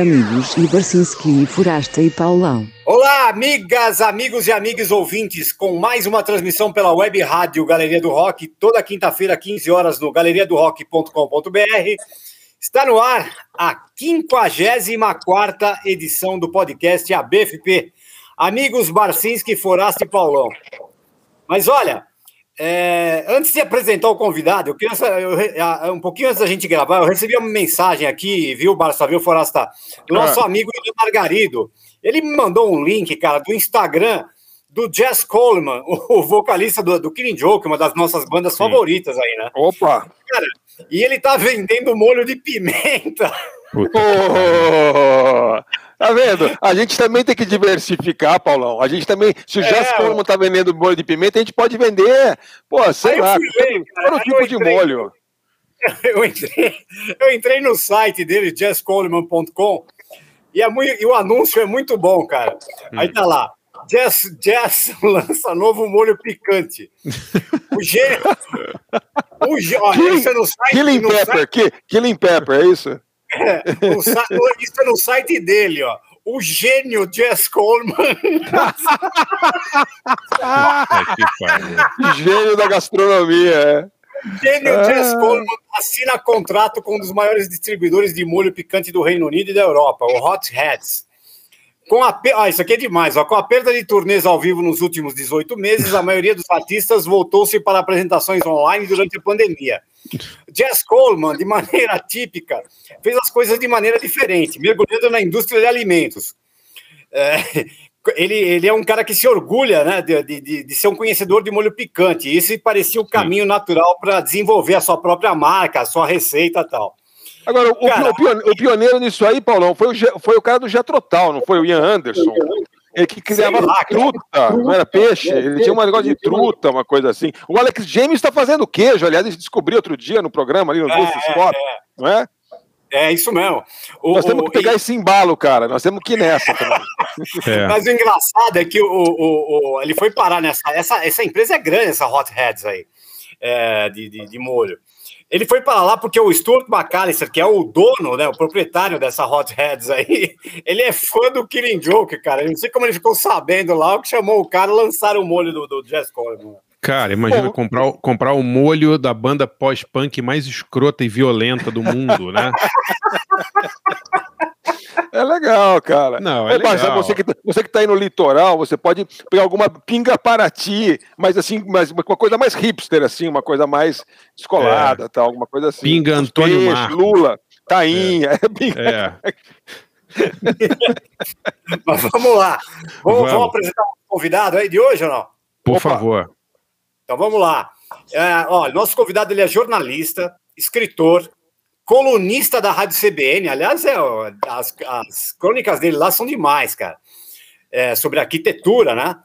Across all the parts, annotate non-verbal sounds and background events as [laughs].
amigos Barcinski, Forasta e Paulão. Olá, amigas, amigos e amigas ouvintes, com mais uma transmissão pela web rádio Galeria do Rock, toda quinta-feira, 15 horas, no galeriadorock.com.br. Está no ar a 54 edição do podcast ABFP. Amigos Barcinski, Forasta e Paulão. Mas olha, é, antes de apresentar o convidado, eu queria eu, um pouquinho antes da gente gravar, eu recebi uma mensagem aqui, viu, Barça, viu, Forasta, do nosso ah. amigo Margarido. Ele me mandou um link, cara, do Instagram do Jess Coleman, o vocalista do, do Killing Joke, uma das nossas bandas Sim. favoritas aí, né? Opa! Cara, e ele tá vendendo molho de pimenta. Oh, [laughs] tá vendo? A gente também tem que diversificar, Paulão. A gente também, se o é, Jess Coleman tá vendendo molho de pimenta, a gente pode vender, pô, sei lá, todo tipo de molho. [laughs] Eu entrei, eu entrei no site dele, jesscoleman.com, e, é muito, e o anúncio é muito bom, cara. Aí tá lá, Jess, Jess [laughs] lança novo molho picante. O gênio. [laughs] O gênio. Killing, é. Killing Pepper, site, Killing Pepper, é isso? É, isso é [laughs] no site dele, ó. O gênio Jess Coleman. [laughs] gênio da gastronomia, é. Gênio ah. Jess Coleman assina contrato com um dos maiores distribuidores de molho picante do Reino Unido e da Europa, o Hot Heads. Com a, ah, isso aqui é demais. Ó. Com a perda de turnês ao vivo nos últimos 18 meses, a maioria dos artistas voltou-se para apresentações online durante a pandemia. Jess Coleman, de maneira típica, fez as coisas de maneira diferente, mergulhando na indústria de alimentos. É, ele, ele é um cara que se orgulha né, de, de, de ser um conhecedor de molho picante. E esse parecia o caminho natural para desenvolver a sua própria marca, a sua receita e tal. Agora, o, o, pioneiro nisso aí, Paulão, foi o, foi o cara do Jetrotal, não foi o Ian Anderson? Ele que criava lá, truta, não era peixe, ele tinha um negócio de truta, uma coisa assim. O Alex James está fazendo queijo, aliás, a gente descobriu outro dia no programa ali no é, Spot, é. não é? É isso mesmo. O, Nós temos que pegar esse embalo, cara. Nós temos que ir nessa também. [laughs] É. Mas o engraçado é que o, o, o, ele foi parar nessa. Essa, essa empresa é grande, essa Hot Heads aí, é, de, de, de molho. Ele foi para lá porque o Stuart McAllister, que é o dono, né, o proprietário dessa Hot Heads aí, [laughs] ele é fã do Killing Joke, cara. Eu não sei como ele ficou sabendo lá, o que chamou o cara lançar o molho do, do Jazz Coleman. Cara, imagina comprar, comprar o molho da banda pós-punk mais escrota e violenta do mundo, né? [laughs] É legal, cara. Não, é, é legal. Você que, tá, você que tá aí no litoral, você pode pegar alguma pinga para ti, mas assim, mas uma coisa mais hipster, assim, uma coisa mais descolada, é. tal, alguma coisa assim. Pinga Antônio Peixe, Marcos. Lula, tainha, é, é [laughs] pinga. É. [laughs] mas vamos lá. Vamos, vamos. vamos, apresentar o convidado aí de hoje ou não? Por Opa. favor. Então vamos lá. É, olha, nosso convidado ele é jornalista, escritor, colunista da Rádio CBN. Aliás, é, as, as crônicas dele lá são demais, cara. É, sobre arquitetura, né?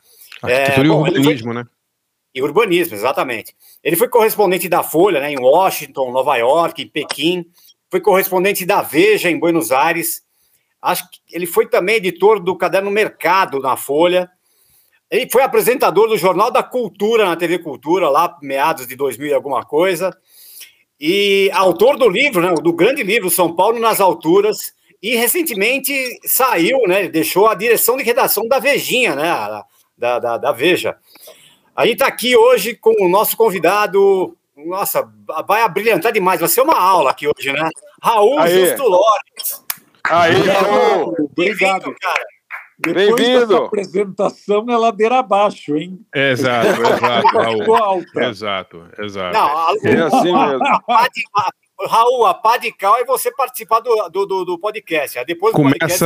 Arquitetura é, e bom, urbanismo, foi... né? E urbanismo, exatamente. Ele foi correspondente da Folha, né, em Washington, Nova York, em Pequim. Foi correspondente da Veja, em Buenos Aires. Acho que ele foi também editor do Caderno Mercado na Folha. Ele foi apresentador do Jornal da Cultura na TV Cultura, lá meados de 2000 e alguma coisa. E autor do livro, né, do grande livro São Paulo nas Alturas. E recentemente saiu, né, deixou a direção de redação da Vejinha, né, da, da, da Veja. A gente está aqui hoje com o nosso convidado. Nossa, vai abrilhantar demais. Vai ser uma aula aqui hoje, né? Raul Aê. Justo Lores. Aí, Raul. Obrigado, cara. Bem-vindo! apresentação é ladeira abaixo, hein? Exato, [laughs] exato, Raul. Exato, exato. Não, a, é assim mesmo. A, Raul, a pá de cal é você participar do, do, do podcast. Depois do Começa... podcast,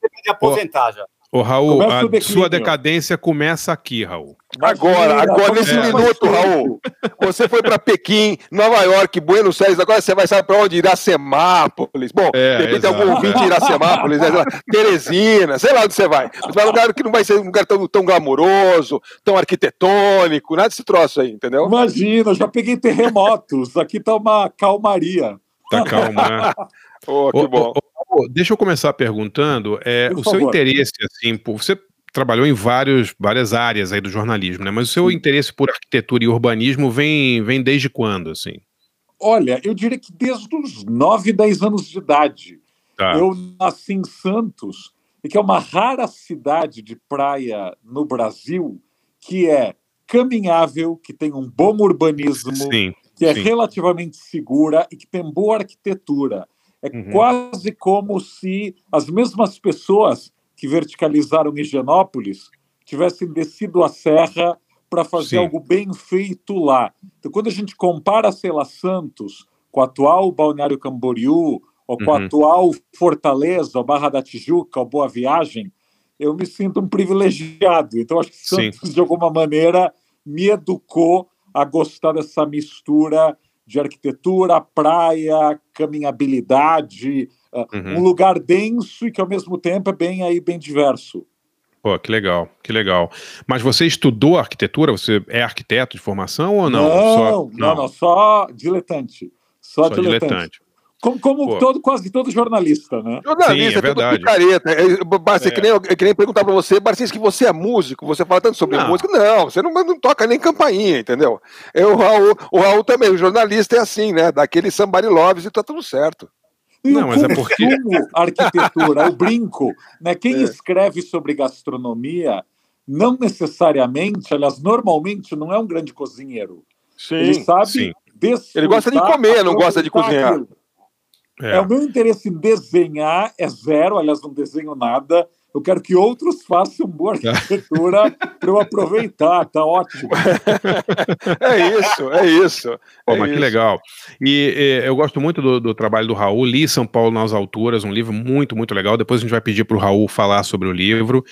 você pode aposentar já. Ô, Raul, a sua decadência começa aqui, Raul. Agora, agora, nesse é. minuto, Raul. Você foi para Pequim, Nova York, Buenos Aires, agora você vai saber para onde? Iracemápolis. Bom, é, de repente exato. algum ouvinte de Iracemápolis, né? Teresina, sei lá onde você vai. Mas vai um lugar que não vai ser um lugar tão, tão glamouroso, tão arquitetônico, nada desse troço aí, entendeu? Imagina, já peguei terremotos. Aqui tá uma calmaria. Tá calma, né? [laughs] oh, que bom deixa eu começar perguntando é, o favor. seu interesse, assim, por você trabalhou em vários, várias áreas aí do jornalismo, né? Mas o seu Sim. interesse por arquitetura e urbanismo vem, vem desde quando, assim? Olha, eu diria que desde os 9, 10 anos de idade. Tá. Eu nasci em Santos, e que é uma rara cidade de praia no Brasil que é caminhável, que tem um bom urbanismo, sim, que é sim. relativamente segura e que tem boa arquitetura. É uhum. quase como se as mesmas pessoas que verticalizaram Higienópolis tivessem descido a serra para fazer sim. algo bem feito lá. Então, quando a gente compara, sei lá, Santos com o atual Balneário Camboriú, ou com uhum. a atual Fortaleza, ou Barra da Tijuca, ou Boa Viagem, eu me sinto um privilegiado. Então, acho que Santos, Sim. de alguma maneira, me educou a gostar dessa mistura de arquitetura, praia, caminhabilidade, ah, uhum. um lugar denso e que ao mesmo tempo é bem aí bem diverso. Pô, que legal, que legal. Mas você estudou arquitetura? Você é arquiteto de formação ou não? Não, só, não, não, não só diletante. Só, só diletante. diletante. Como, como todo, quase todo jornalista, né? Jornalista, Sim, é verdade. picareta. É, Barcinski, é. que nem, eu, que nem perguntar pra você, Barcinski, que você é músico, você fala tanto sobre não. música. Não, você não, não toca nem campainha, entendeu? Eu, o, Raul, o Raul também, o jornalista é assim, né? Daquele somebody loves e tá tudo certo. E não, mas é porque. arquitetura, o brinco. Né? Quem é. escreve sobre gastronomia não necessariamente, aliás, normalmente não é um grande cozinheiro. Sim, Ele sabe. Sim. Ele gosta de comer, não gosta de cozinhar. Aquilo. É. é. o meu interesse em desenhar é zero, aliás, não desenho nada. Eu quero que outros façam boa [laughs] arquitetura para eu aproveitar, tá ótimo. é isso, é isso. Pô, é mas isso. que legal. E, e, eu gosto muito do, do, trabalho do Raul, li São Paulo nas Alturas, um livro muito, muito legal. Depois a gente vai pedir para o Raul falar sobre o livro.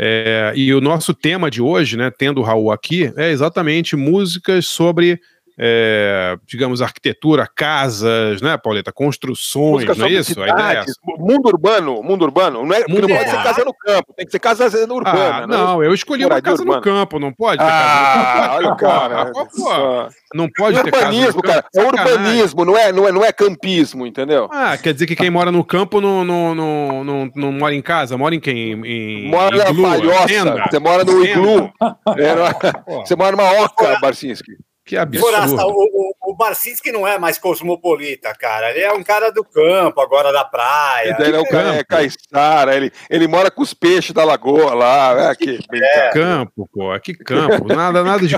É, e o nosso tema de hoje, né, tendo o Raul aqui, é exatamente músicas sobre é, digamos, arquitetura, casas, né, Pauleta? Construções, Música não é isso? Cidades, a ideia é mundo urbano, mundo urbano. Não, é, mundo não pode ser casa no campo, tem que ser casa urbana. Ah, não, eu escolhi uma casa urbana. no campo, não pode ter ah, casa no campo. Olha o cara. Pô, não pode ter urbanismo, casa no campo. cara. É urbanismo, não é, não, é, não é campismo, entendeu? Ah, quer dizer que quem mora no campo não, não, não, não, não mora em casa, mora em quem? Em, mora na palhoça, você mora no iglu. [laughs] É, você mora numa oca, Barcinski. Que absurdo. O, o, o Barcinski não é mais cosmopolita, cara. Ele é um cara do campo, agora da praia. Ele é o cara, é caiçara, ele, ele mora com os peixes da lagoa lá. É, [laughs] que, é. campo, pô. Que campo. Nada, nada de.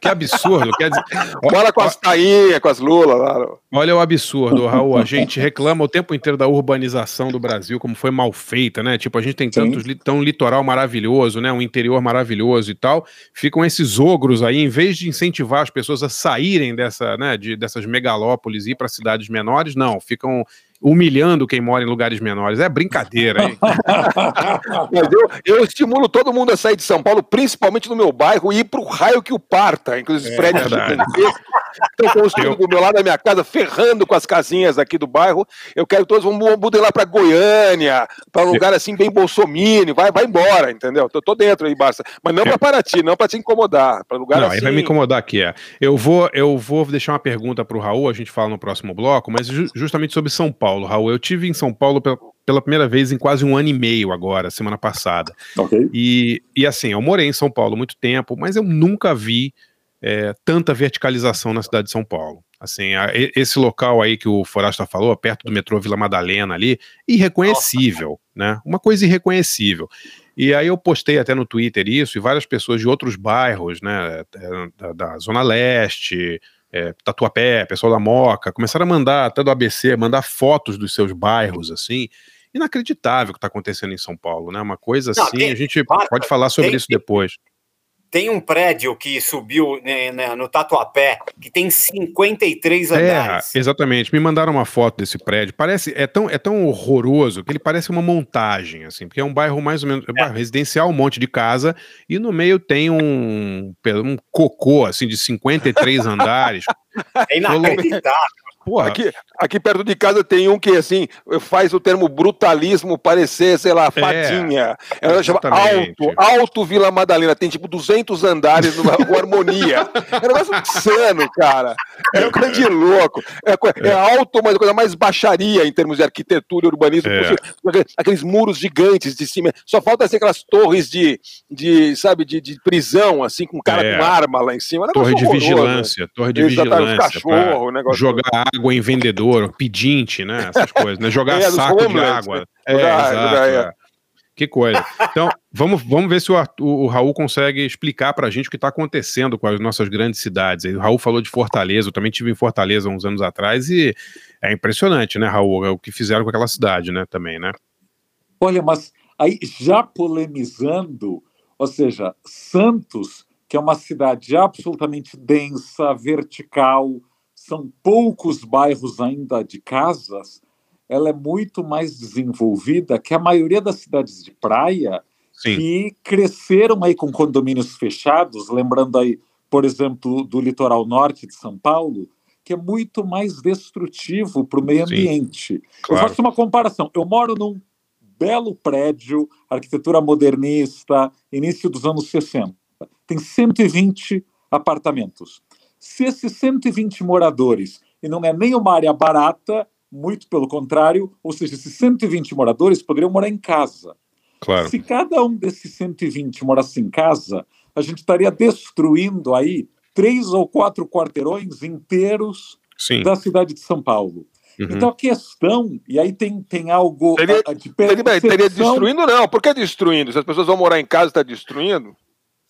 que absurdo. Quer dizer, mora com as tainhas, com as lulas lá. Olha o absurdo, Raul. A gente reclama o tempo inteiro da urbanização do Brasil, como foi mal feita, né? Tipo, a gente tem tantos, tão litoral maravilhoso, né? Um interior maravilhoso e tal. Ficam esses ogros aí, em vez de incentivar incentivar as pessoas a saírem dessa, né, de, dessas megalópolis e ir para cidades menores, não, ficam humilhando quem mora em lugares menores. É brincadeira, hein? [laughs] Mas eu, eu, estimulo todo mundo a sair de São Paulo, principalmente no meu bairro, e ir para o raio que o parta. Inclusive, é, prédios estão construindo do meu lado da minha casa, ferrando com as casinhas aqui do bairro. Eu quero que todos vão mudar lá para Goiânia, para um lugar assim bem bolsomínio. Vai, vai embora, entendeu? Tô, tô dentro aí, Barça. Mas não para Paraty, não para te incomodar. Para lugar não, assim. Aí vai me incomodar aqui, é. Eu vou, eu vou deixar uma pergunta para o Raul, a gente fala no próximo bloco, mas ju justamente sobre São Paulo. Paulo, Raul. Eu tive em São Paulo pela, pela primeira vez em quase um ano e meio agora, semana passada. Okay. E, e assim, eu morei em São Paulo muito tempo, mas eu nunca vi é, tanta verticalização na cidade de São Paulo. Assim, a, esse local aí que o Forasta falou, perto do metrô Vila Madalena ali, irreconhecível, Nossa. né? Uma coisa irreconhecível. E aí eu postei até no Twitter isso, e várias pessoas de outros bairros, né, da, da Zona Leste, é, Tatuapé, pessoal da Moca, começaram a mandar, até do ABC, mandar fotos dos seus bairros, assim. Inacreditável o que está acontecendo em São Paulo, né? Uma coisa assim, Não, tem, a gente pode falar sobre tem, isso depois. Tem um prédio que subiu né, né, no Tatuapé, que tem 53 andares. É, exatamente. Me mandaram uma foto desse prédio. Parece, é tão, é tão horroroso que ele parece uma montagem, assim, porque é um bairro mais ou menos é. bairro residencial, um monte de casa, e no meio tem um, um cocô, assim, de 53 andares. É inacreditável. Porra. Aqui, aqui perto de casa tem um que, assim, faz o termo brutalismo parecer, sei lá, é, fadinha. É, Ela chama Alto, Alto Vila Madalena. Tem tipo 200 andares no Harmonia. É um negócio insano, cara. É um grande louco. É, é, é, alto, mas a coisa mais baixaria em termos de arquitetura e urbanismo. É. Aqueles muros gigantes de cima. Só falta ser aquelas torres de, de sabe, de, de prisão, assim, com cara é. com arma lá em cima. torre de vigilância. Torre de vigilância. Cachorro, negócio jogar água em vendedor pedinte, né? Essas coisas, né? Jogar é, saco de água. É, exato, é. é. Que coisa. Então, vamos, vamos ver se o, Arthur, o Raul consegue explicar para a gente o que está acontecendo com as nossas grandes cidades. O Raul falou de Fortaleza, eu também tive em Fortaleza uns anos atrás e é impressionante, né, Raul, é o que fizeram com aquela cidade, né, também, né? Olha, mas aí já polemizando, ou seja, Santos, que é uma cidade absolutamente densa, vertical, são poucos bairros ainda de casas, ela é muito mais desenvolvida que a maioria das cidades de praia Sim. que cresceram aí com condomínios fechados, lembrando aí, por exemplo, do litoral norte de São Paulo, que é muito mais destrutivo para o meio ambiente. Claro. Eu faço uma comparação. Eu moro num belo prédio, arquitetura modernista, início dos anos 60. Tem 120 apartamentos. Se esses 120 moradores, e não é nem uma área barata, muito pelo contrário, ou seja, esses 120 moradores poderiam morar em casa. Claro. Se cada um desses 120 morasse em casa, a gente estaria destruindo aí três ou quatro quarteirões inteiros Sim. da cidade de São Paulo. Uhum. Então a questão, e aí tem, tem algo teria, de percepção... teria destruindo, não. Por que destruindo? Se as pessoas vão morar em casa, está destruindo?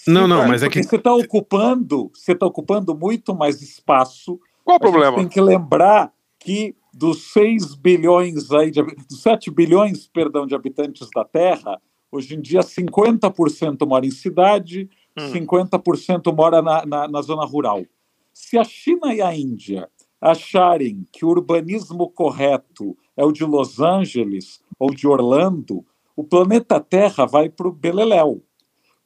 Sim, não, não, mas é que você está ocupando, você está ocupando muito mais espaço. Qual o problema? Tem que lembrar que dos 6 bilhões aí, de, dos 7 bilhões, perdão, de habitantes da Terra, hoje em dia 50% mora em cidade, hum. 50% mora na, na, na zona rural. Se a China e a Índia acharem que o urbanismo correto é o de Los Angeles ou de Orlando, o planeta Terra vai para o Beleléu.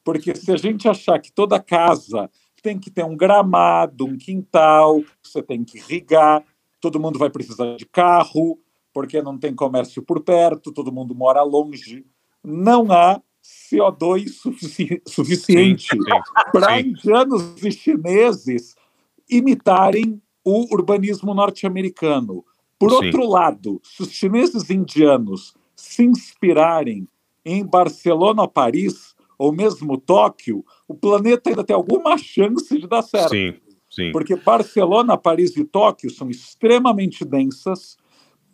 Porque se a gente achar que toda casa tem que ter um gramado, um quintal, você tem que irrigar, todo mundo vai precisar de carro, porque não tem comércio por perto, todo mundo mora longe. Não há CO2 sufici suficiente para indianos e chineses imitarem o urbanismo norte-americano. Por sim. outro lado, se os chineses e indianos se inspirarem em Barcelona, Paris ou mesmo Tóquio, o planeta ainda tem alguma chance de dar certo. Sim. Sim. Porque Barcelona, Paris e Tóquio são extremamente densas.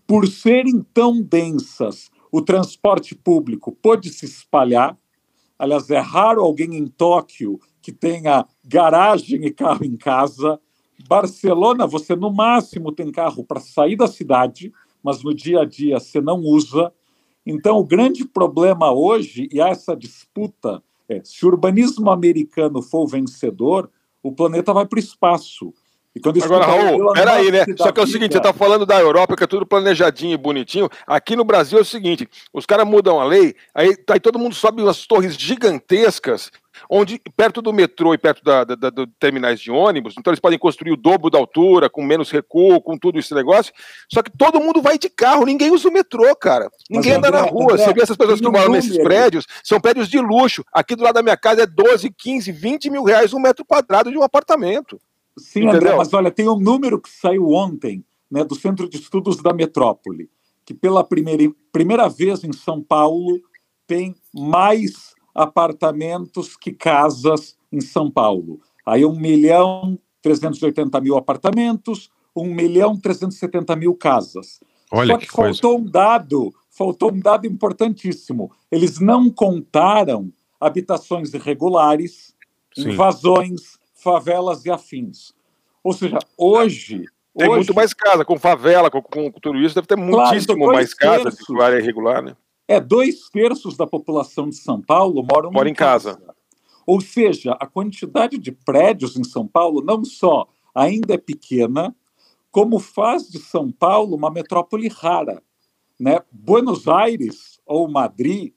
Por serem tão densas, o transporte público pode se espalhar. Aliás, é raro alguém em Tóquio que tenha garagem e carro em casa. Barcelona, você no máximo tem carro para sair da cidade, mas no dia a dia você não usa. Então, o grande problema hoje, e há essa disputa, é se o urbanismo americano for o vencedor, o planeta vai para o espaço. Agora, Raul, peraí, né? Só que é o seguinte, você está falando da Europa, que é tudo planejadinho e bonitinho. Aqui no Brasil é o seguinte: os caras mudam a lei, aí, aí todo mundo sobe umas torres gigantescas, onde perto do metrô e perto da, da, da, terminais de ônibus, então eles podem construir o dobro da altura, com menos recuo, com tudo esse negócio. Só que todo mundo vai de carro, ninguém usa o metrô, cara. Ninguém Mas, anda André, na rua. André, você vê essas pessoas que moram nesses prédios, são prédios de luxo. Aqui do lado da minha casa é 12, 15, 20 mil reais um metro quadrado de um apartamento. Sim, Entendeu? André, mas olha, tem um número que saiu ontem, né, do Centro de Estudos da Metrópole, que pela primeira, primeira vez em São Paulo tem mais apartamentos que casas em São Paulo. Aí 1 milhão 380 mil apartamentos, 1 milhão 370 mil casas. Olha Só que, que faltou coisa. um dado, faltou um dado importantíssimo. Eles não contaram habitações irregulares, Sim. invasões, favelas e afins. Ou seja, hoje. Tem hoje, muito mais casa, com favela, com, com, com tudo isso, deve ter muitíssimo claro, mais casa de área irregular, né? É, dois terços da população de São Paulo moram Mora em casa. casa. Ou seja, a quantidade de prédios em São Paulo não só ainda é pequena, como faz de São Paulo uma metrópole rara. Né? Buenos Aires ou Madrid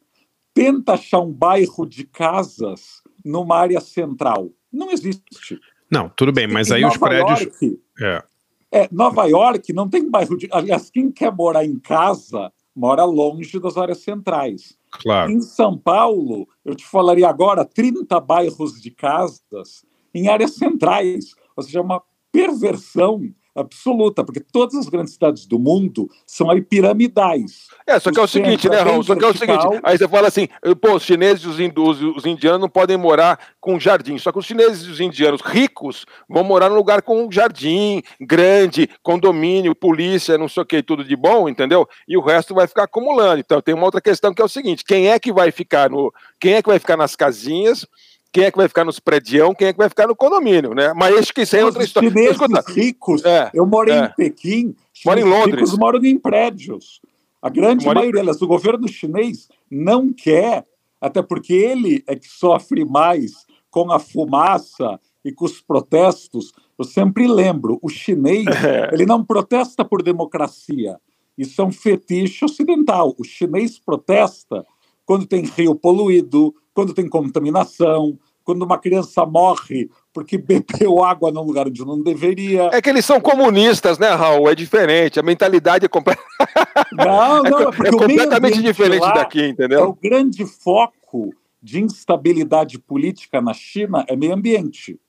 tenta achar um bairro de casas numa área central. Não existe. Não, tudo bem, mas aí Nova os prédios. York, é. é. Nova York não tem bairro de. Aliás, quem quer morar em casa mora longe das áreas centrais. Claro. Em São Paulo, eu te falaria agora 30 bairros de casas em áreas centrais, ou seja, uma perversão absoluta, porque todas as grandes cidades do mundo são aí piramidais. É, só que é o seguinte, né, Raul? Só que é o seguinte, aí você fala assim, pô, os chineses e os, hindus, os indianos não podem morar com jardim, só que os chineses e os indianos ricos vão morar num lugar com um jardim grande, condomínio, polícia, não sei o que, tudo de bom, entendeu? E o resto vai ficar acumulando. Então tem uma outra questão que é o seguinte, quem é que vai ficar no, quem é que vai ficar nas casinhas quem é que vai ficar nos predião, quem é que vai ficar no condomínio, né? Mas acho que isso é outra história. Os chineses ricos, é, eu moro é. em Pequim, moro em Londres. ricos moram em prédios. A grande maioria, em... o governo chinês não quer, até porque ele é que sofre mais com a fumaça e com os protestos. Eu sempre lembro, o chinês, [laughs] é. ele não protesta por democracia. Isso é um fetiche ocidental. O chinês protesta quando tem rio poluído, quando tem contaminação, quando uma criança morre porque bebeu água num lugar onde não deveria. É que eles são comunistas, né, Raul? É diferente. A mentalidade é, [laughs] não, [laughs] não, é, é completamente diferente daqui, entendeu? É o grande foco de instabilidade política na China é meio ambiente.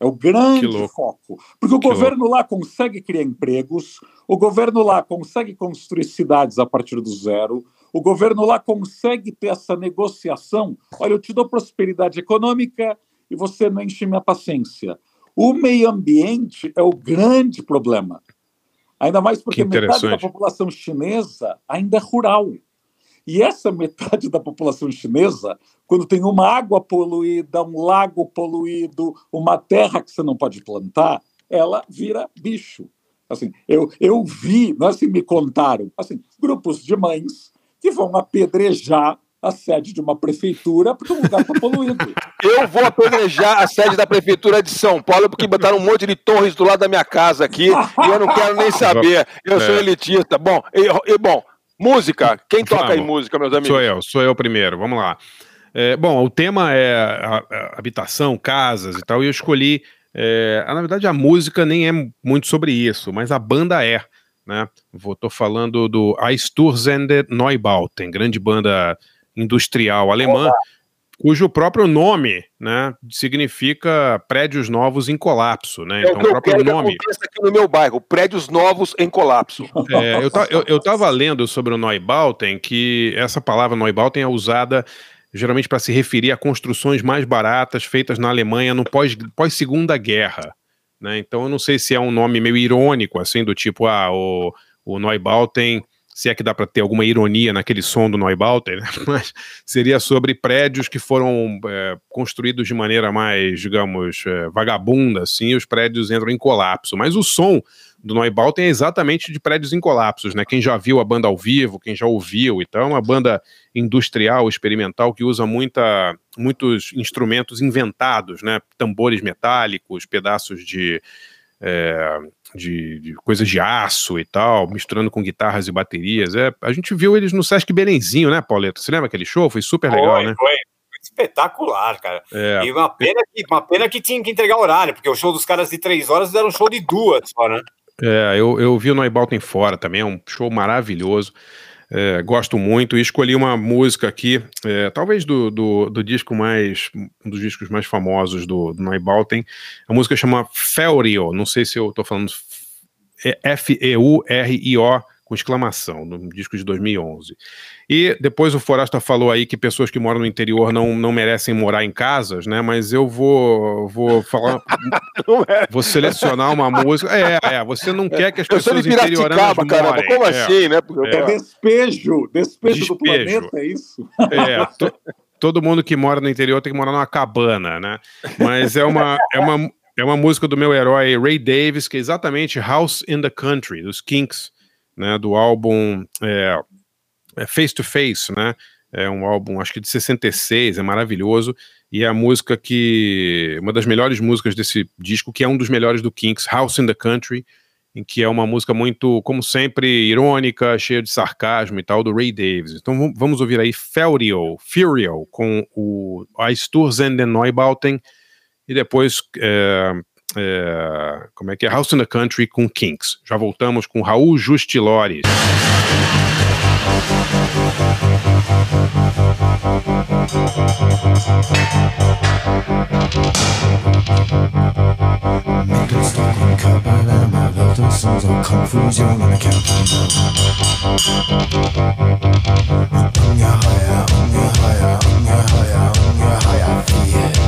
É o grande foco. Porque o que governo louco. lá consegue criar empregos, o governo lá consegue construir cidades a partir do zero, o governo lá consegue ter essa negociação. Olha, eu te dou prosperidade econômica e você não enche minha paciência. O meio ambiente é o grande problema. Ainda mais porque metade da população chinesa ainda é rural. E essa metade da população chinesa, quando tem uma água poluída, um lago poluído, uma terra que você não pode plantar, ela vira bicho. Assim, eu, eu vi, não é assim me contaram, assim, grupos de mães que vão apedrejar a sede de uma prefeitura porque o lugar está poluído. [laughs] Eu vou apedrejar a sede da prefeitura de São Paulo porque botaram um monte de torres do lado da minha casa aqui e eu não quero nem saber. Eu sou é. elitista. Bom, e, e, bom, música. Quem toca Vamos. aí música, meus amigos? Sou eu, sou eu primeiro. Vamos lá. É, bom, o tema é a, a habitação, casas e tal, e eu escolhi. É, na verdade, a música nem é muito sobre isso, mas a banda é né? Vou tô falando do Eisturzende Neubauten, grande banda industrial alemã, Olá. cujo próprio nome, né, significa prédios novos em colapso, né? É então, o, o próprio nome. aqui no meu bairro, prédios novos em colapso. [laughs] É, eu, eu, eu tava lendo sobre o Neubauten que essa palavra Neubauten é usada geralmente para se referir a construções mais baratas feitas na Alemanha no pós, pós Segunda Guerra. Né? Então eu não sei se é um nome meio irônico, assim, do tipo, ah, o, o Neubauten, se é que dá para ter alguma ironia naquele som do Neubauten, né? [laughs] mas seria sobre prédios que foram é, construídos de maneira mais, digamos, é, vagabunda, assim, os prédios entram em colapso. Mas o som do Neubauten é exatamente de prédios em colapsos, né? Quem já viu a banda ao vivo, quem já ouviu, então é uma banda industrial, experimental, que usa muita, muitos instrumentos inventados, né? Tambores metálicos, pedaços de, é, de, de, coisas de aço e tal, misturando com guitarras e baterias. É, a gente viu eles no Sesc Belenzinho, né, Pauleto? Você lembra aquele show? Foi super legal, foi, né? Foi espetacular, cara. É. E uma pena, que, uma pena que tinha que entregar horário, porque o show dos caras de três horas era um show de duas só, né? É, eu, eu vi o Neubalten fora também, é um show maravilhoso. É, gosto muito e escolhi uma música aqui, é, talvez do, do, do, disco mais, um dos discos mais famosos do, do Neubalten. A música chama Feurio, não sei se eu estou falando F-E-U-R-I-O com exclamação, no disco de 2011. E depois o Forasta falou aí que pessoas que moram no interior não, não merecem morar em casas, né? Mas eu vou vou falar, [laughs] é. vou selecionar uma música. É, é, você não quer que as pessoas interioranas morem. Caramba, como é, assim, né? É, é despejo, despejo, despejo, do planeta, é isso? É, to, todo mundo que mora no interior tem que morar numa cabana, né? Mas é uma, é uma, é uma música do meu herói Ray Davis, que é exatamente House in the Country, dos Kinks né, do álbum é, é, Face to Face, né? É um álbum, acho que de 66, é maravilhoso. E é a música que. Uma das melhores músicas desse disco, que é um dos melhores do Kinks, House in the Country, em que é uma música muito, como sempre, irônica, cheia de sarcasmo e tal, do Ray Davis. Então vamos ouvir aí Furio, Furio, com o Eisturzende Neubauten, e depois é, é, como é que é? House in the Country com Kinks. Já voltamos com Raul Justilores. And my Confusion on the count. Unga higher, unga higher, unga higher, unga higher.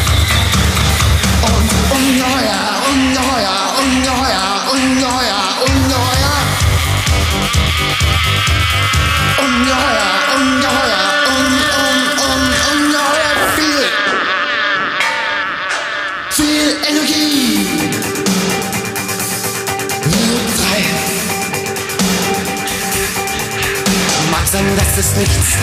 ist es nichts,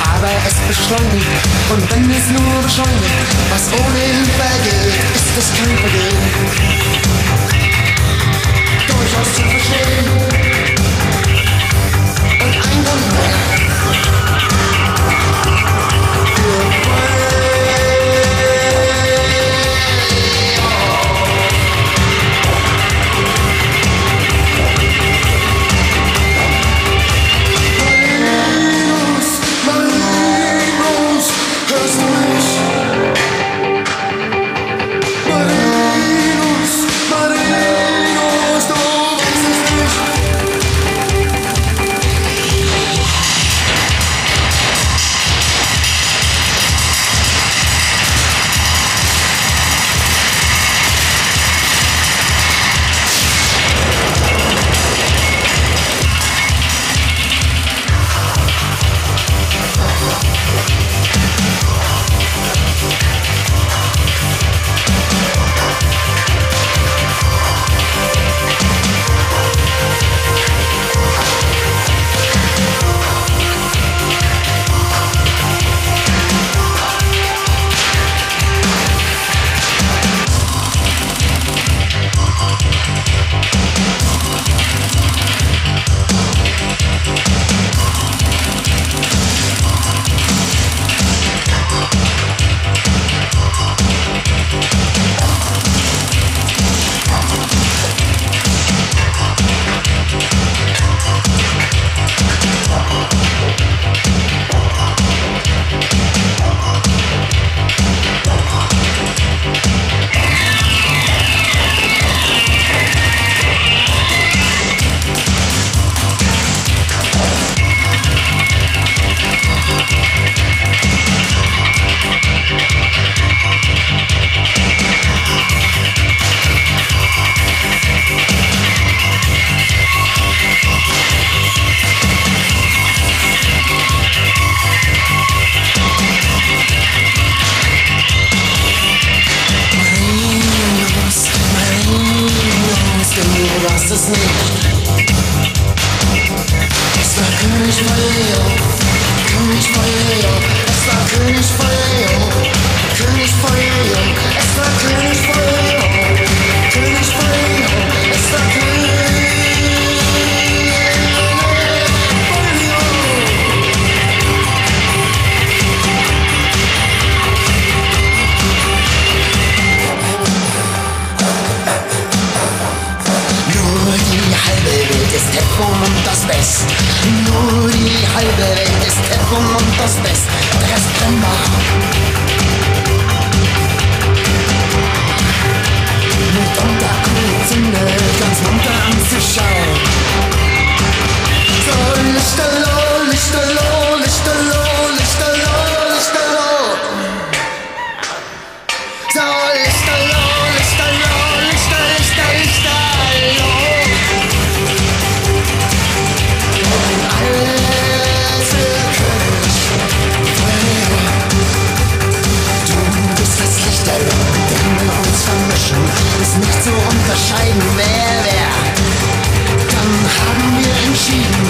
aber es beschleunigt. Und wenn es nur beschleunigt, was ohne Hilfe geht, ist es kein Vergehen. Durchaus zu verstehen. Menschen ist nicht zu unterscheiden, wer wer. Dann haben wir entschieden,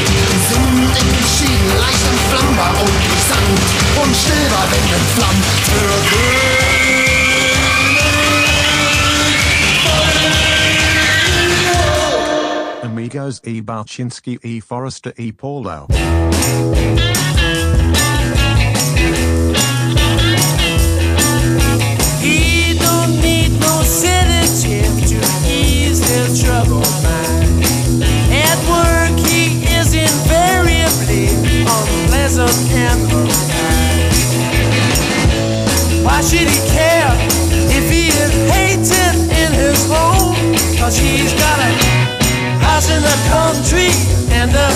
summend in die Schienen, leicht entflammbar und gesandt und still wenn entflammt für Amigos E. Barczynski E. Forrester E. Paulo. His troubled mind. At work, he is invariably unpleasant and unkind. Why should he care if he is hated in his home? Cause he's got a house in the country and a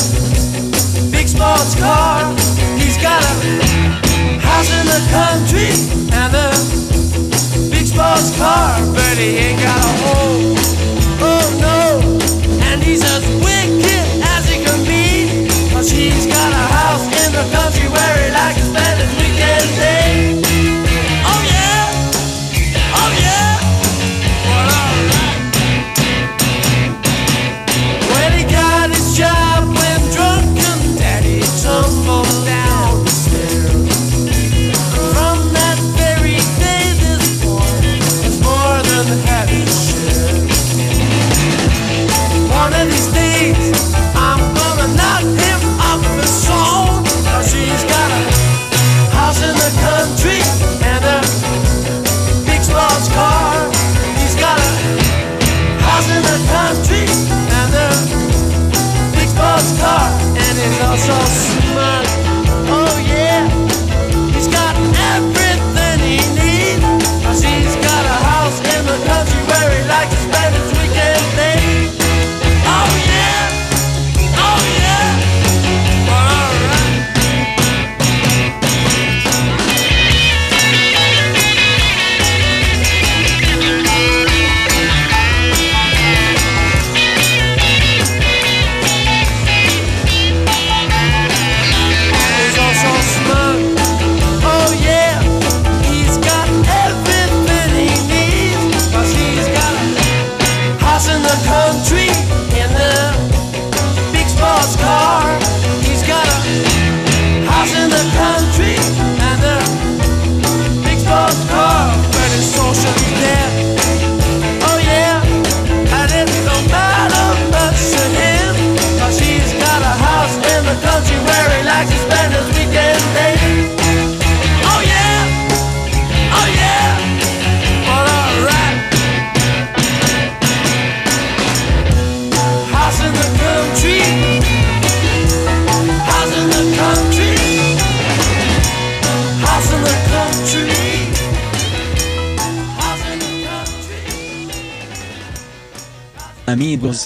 big sports car. He's got a house in the country and a big sports car, but he ain't got a home. country where it like And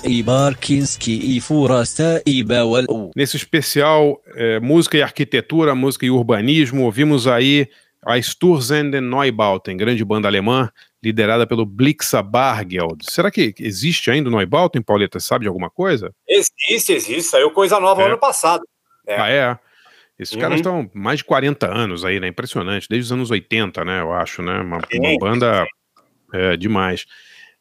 e Barkinski e e. Nesse especial é, música e arquitetura, música e urbanismo, ouvimos aí a Sturzen Neubauten, grande banda alemã, liderada pelo Blixa Bargeld. Será que existe ainda o Neubauten, Pauleta? Sabe de alguma coisa? Existe, existe. Saiu coisa nova É. ano passado. É. Ah, é? Esses Uhum. caras estão mais de 40 anos aí, né? Impressionante. Desde os anos 80, né? Eu acho, né? Uma, uma banda é, demais.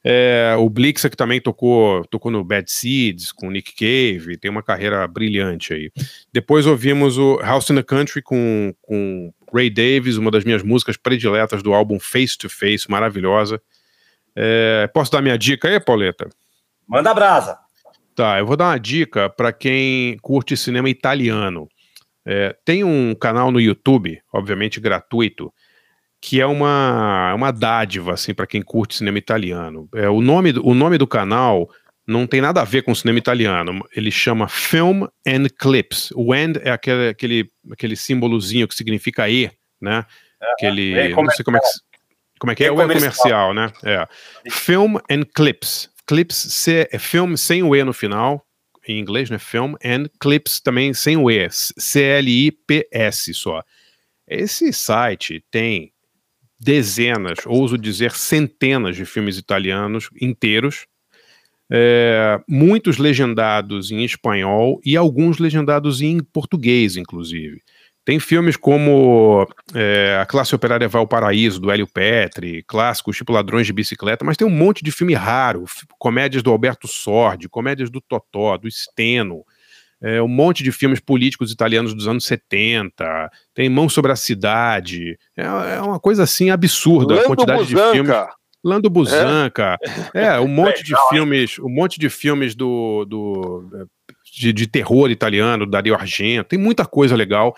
É, o Blixa, que também tocou, tocou no Bad Seeds, com Nick Cave, tem uma carreira brilhante aí. Depois ouvimos o House in the Country com, com Ray Davis, uma das minhas músicas prediletas do álbum Face to Face, maravilhosa. É, posso dar minha dica aí, Pauleta? Manda brasa. Tá, eu vou dar uma dica para quem curte cinema italiano. É, tem um canal no YouTube, obviamente gratuito, que é uma, uma dádiva assim para quem curte cinema italiano. É, o, nome, do- o nome do canal não tem nada a ver com cinema italiano. Ele chama Film and Clips. O and é aquele, aquele, aquele símbolozinho que significa E, né? Aquele, é não sei como é que, como é, que é, É o E comercial. né? É. Film and Clips. Clips C, é film sem o E no final, em inglês, né? Film and Clips também sem o E, C-L-I-P-S só. Esse site tem dezenas, ouso dizer centenas de filmes italianos inteiros, é, muitos legendados em espanhol e alguns legendados em português, inclusive. Tem filmes como é, A Classe Operária Vai ao Paraíso, do Hélio Petri, clássicos tipo Ladrões de Bicicleta, mas tem um monte de filme raro, comédias do Alberto Sordi, comédias do Totó, do Steno, é, um monte de filmes políticos italianos dos anos 70, tem Mão sobre a Cidade, é, é uma coisa assim absurda Lando a quantidade Busanca. de filmes. Lando Busanca, é, um monte de filmes, um monte de filmes do, do de, de terror italiano, Dario Argento, tem muita coisa legal.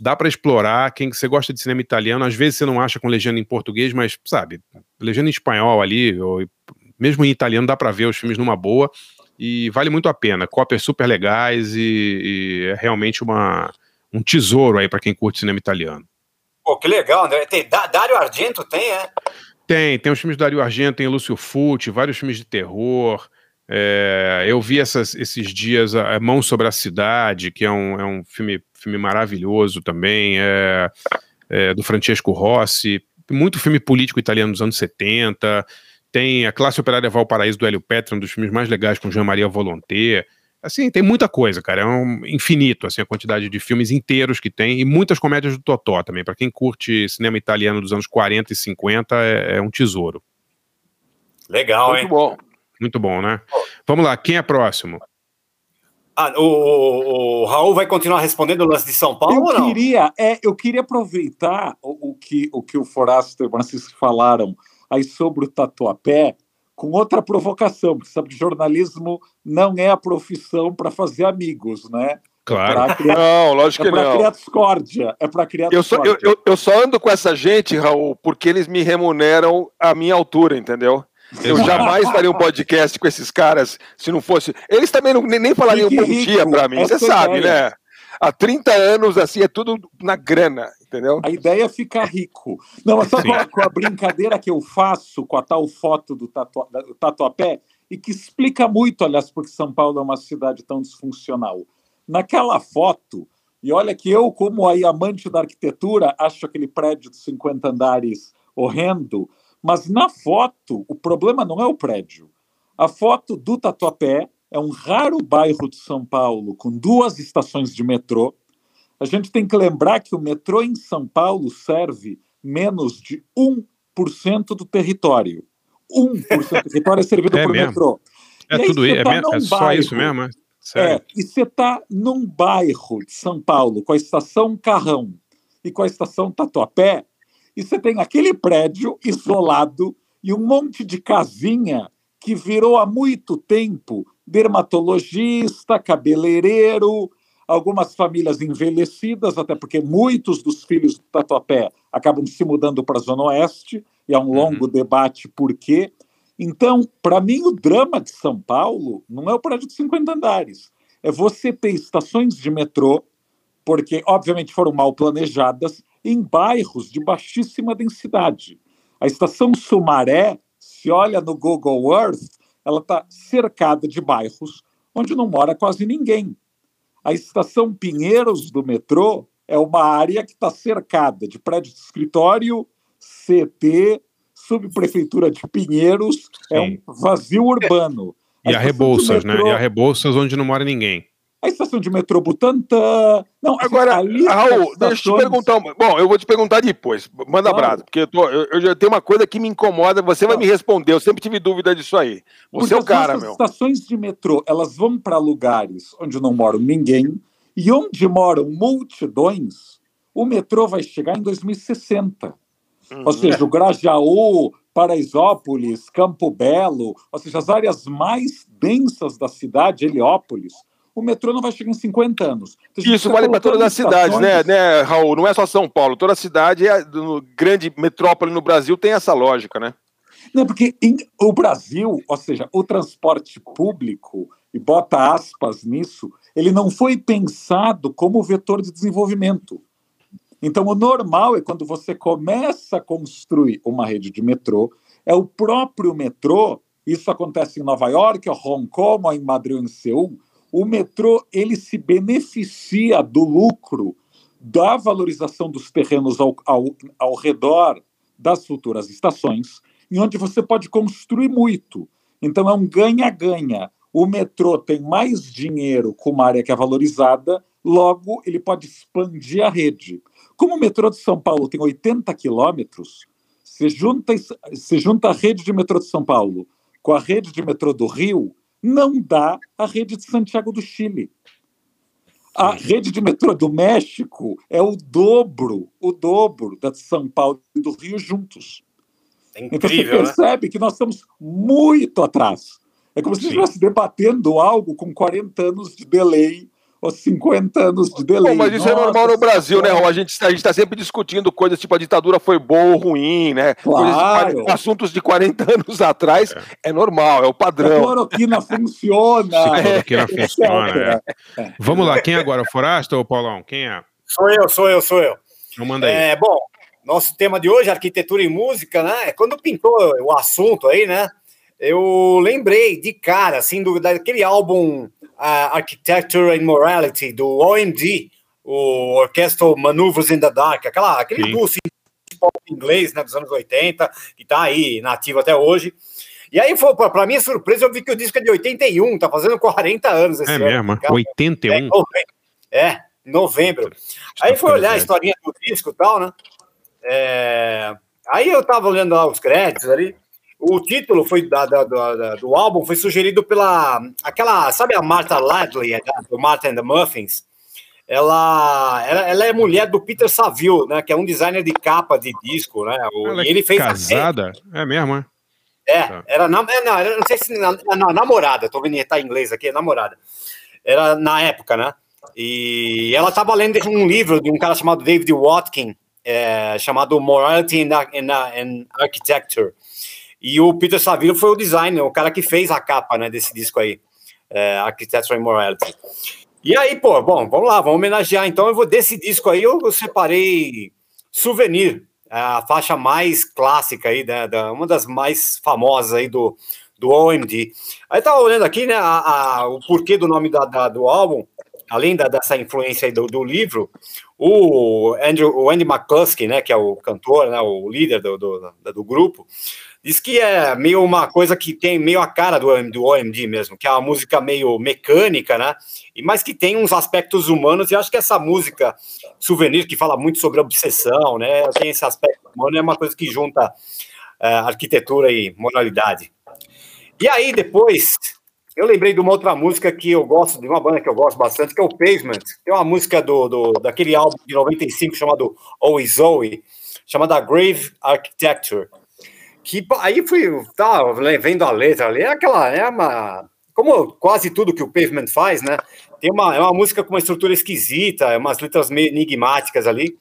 Dá para explorar. Quem você gosta de cinema italiano, às vezes você não acha com legenda em português, mas sabe, legenda em espanhol ali, ou mesmo em italiano dá para ver os filmes numa boa e vale muito a pena. Cópias super legais e, e é realmente uma, um tesouro aí para quem curte cinema italiano. Pô, que legal, André. Tem, Dario Argento tem, é? Tem, tem os filmes do Dario Argento, tem Lúcio Fulci, vários filmes de terror. É, eu vi essas- esses dias a Mão sobre a Cidade, que é um, é um filme, filme maravilhoso também, é, é, do Francesco Rossi. Muito filme político italiano dos anos 70. Tem a Classe Operária Valparaíso do Hélio Petra, um dos filmes mais legais com Jean-Maria Volonté. Assim, tem muita coisa, cara. É um infinito, assim, a quantidade de filmes inteiros que tem. E muitas comédias do Totó também. Para quem curte cinema italiano dos anos 40 e 50, é, é um tesouro. Legal, hein? Muito bom. Muito bom, né? Vamos lá, quem é próximo? Ah, o, o- o Raul vai continuar respondendo o lance de São Paulo Eu ou não? queria, é, eu queria aproveitar o, o que, o que o Foraster e o Francisco falaram aí sobre o tatuapé com outra provocação, porque sabe que jornalismo não é a profissão para fazer amigos, né? Claro. Para criar, Não, lógico é que para não. criar discórdia. É para criar Eu só, discórdia. eu, eu, eu só ando com essa gente, Raul, porque eles me remuneram à minha altura, entendeu? Eu jamais faria um podcast com esses caras se não fosse. Eles também não, nem, nem falariam bom dia pra mim, você é sabe, ideia. né? Há 30 anos, assim, é tudo na grana, entendeu? A ideia é ficar rico. Não, mas só com a, com a brincadeira que eu faço com a tal foto do, tatua, do Tatuapé, e que explica muito, aliás, porque São Paulo é uma cidade tão disfuncional. Naquela foto, e olha que eu, como aí amante da arquitetura, acho aquele prédio de 50 andares horrendo, mas na foto, o problema não é o prédio. A foto do Tatuapé é um raro bairro de São Paulo com duas estações de metrô. A gente tem que lembrar que o metrô em São Paulo serve menos de 1% do território. 1% do território é servido [laughs] É por mesmo? metrô. É aí tudo isso, é, tá num é só bairro. isso mesmo? É? É, e você está num bairro de São Paulo com a estação Carrão e com a estação Tatuapé, e você tem aquele prédio isolado e um monte de casinha que virou há muito tempo dermatologista, cabeleireiro, algumas famílias envelhecidas, até porque muitos dos filhos do Tatuapé acabam se mudando para a Zona Oeste, e há um longo debate por quê. Então, para mim, o drama de São Paulo não é o prédio de 50 andares. É você ter estações de metrô, porque, obviamente, foram mal planejadas, em bairros de baixíssima densidade. A estação Sumaré, se olha no Google Earth, ela está cercada de bairros onde não mora quase ninguém. A estação Pinheiros do metrô é uma área que está cercada de prédio de escritório, CT, subprefeitura de Pinheiros, é um Sim. vazio urbano. E a de Rebouças, né? metrô- E a Rebouças onde não mora ninguém. A estação de metrô Butantã. Não, assim, Agora, a lista Raul, de deixa eu te perguntar. Bom, eu vou te perguntar depois. Manda Claro. brasa, porque eu, tô, eu, eu já tenho uma coisa que me incomoda. Você vai Tá. me responder. Eu sempre tive dúvida disso aí. Você é o cara, as meu. estações de metrô, elas vão para lugares onde não mora ninguém e onde moram multidões, o metrô vai chegar em 2060. Uhum. Ou seja, o Grajaú, Paraisópolis, Campo Belo, ou seja, as áreas mais densas da cidade, Heliópolis, o metrô não vai chegar em 50 anos. Então, Isso vale para todas as cidades, né, né, Raul? Não é só São Paulo. Toda cidade, é, grande metrópole no Brasil, tem essa lógica, né? Não, porque em- o Brasil, ou seja, o transporte público, e bota aspas nisso, ele não foi pensado como vetor de desenvolvimento. Então, o normal é quando você começa a construir uma rede de metrô, é o próprio metrô, isso acontece em Nova York, ou Hong Kong, em Madrid, em Seul, o metrô ele se beneficia do lucro da valorização dos terrenos ao, ao, ao redor das futuras estações, em onde você pode construir muito. Então é um ganha-ganha. O metrô tem mais dinheiro com uma área que é valorizada, logo ele pode expandir a rede. Como o metrô de São Paulo tem 80 quilômetros, se junta, se junta a rede de metrô de São Paulo com a rede de metrô do Rio, não dá a rede de Santiago do Chile. A rede de metrô do México é o dobro, o dobro da de São Paulo e do Rio juntos. É então você incrível, né? percebe que nós estamos muito atrás. É como se Sim. estivesse debatendo algo com 40 anos de delay ou 50 anos de delay. Bom, mas isso é Nossa normal no Brasil, né, Senhora. Raul? A gente a está sempre discutindo coisas tipo a ditadura foi boa ou ruim, né? Coisas Claro. 40 assuntos de 40 anos atrás é, normal, é o A padrão. cloroquina funciona. Se cloroquina etc. funciona, é. Vamos lá, quem é agora? O Forasta ou o Paulão? Quem é? Sou eu, sou eu, sou eu. Não manda aí. É, bom, nosso tema de hoje, arquitetura e música, né? Quando pintou o assunto aí, né? Eu lembrei de cara, assim, do, daquele álbum ah, Architecture and Morality, do OMD, o Orchestral Maneuvers in the Dark, aquela, aquele duo pop inglês, né, dos anos 80, que tá aí nativo até hoje. E aí, pra minha surpresa, eu vi que o disco é de 81, tá fazendo 40 anos esse É ano. mesmo? Cara, 81? É, novembro. É, em novembro. Aí foi olhar a historinha do disco e tal, né? É, Aí eu tava olhando lá os créditos ali. O título foi da, da- da- do álbum foi sugerido pela aquela, sabe a Martha Ladley, é, do Martha and the Muffins? Ela, ela, ela é mulher do Peter Saville, né? Que é um designer de capa de disco, né? O- e ele fez a- casada? É mesmo, é? é, Tá. era na, é, não, era- não sei se na, na- namorada, tô vendo tá em inglês aqui, é namorada. Era na época, né? E ela estava lendo um livro de um cara chamado David Watkin, é, chamado Morality in, in Architecture. E o Peter Saville foi o designer, o cara que fez a capa né, desse disco aí, é, Architecture and Morality. E aí, pô, bom, vamos lá, vamos homenagear. Então, eu vou desse disco aí, eu, eu separei Souvenir, a faixa mais clássica aí, né, da, uma das mais famosas aí do, do OMD. Aí tava olhando aqui, né, a, a- o porquê do nome da, da- do álbum, além da, dessa influência aí do, do livro, o, Andrew, o Andy McCluskey, né, que é o cantor, né, o líder do, do, do grupo, diz que é meio uma coisa que tem meio a cara do, do OMD mesmo, que é uma música meio mecânica, né, e mas que tem uns aspectos humanos, e acho que essa música Souvenir, que fala muito sobre obsessão, né, tem esse aspecto humano, é uma coisa que junta é, arquitetura e moralidade. E aí, depois, eu lembrei de uma outra música que eu gosto, de uma banda que eu gosto bastante, que é o Pavement. Tem uma música do, do daquele álbum de 95 chamado Always Zoe, chamada Grave Architecture. Que aí fui, tá, vendo a letra ali, é aquela, é uma. Como quase tudo que o Pavement faz, né? Tem uma, é uma música com uma estrutura esquisita, é umas letras meio enigmáticas ali,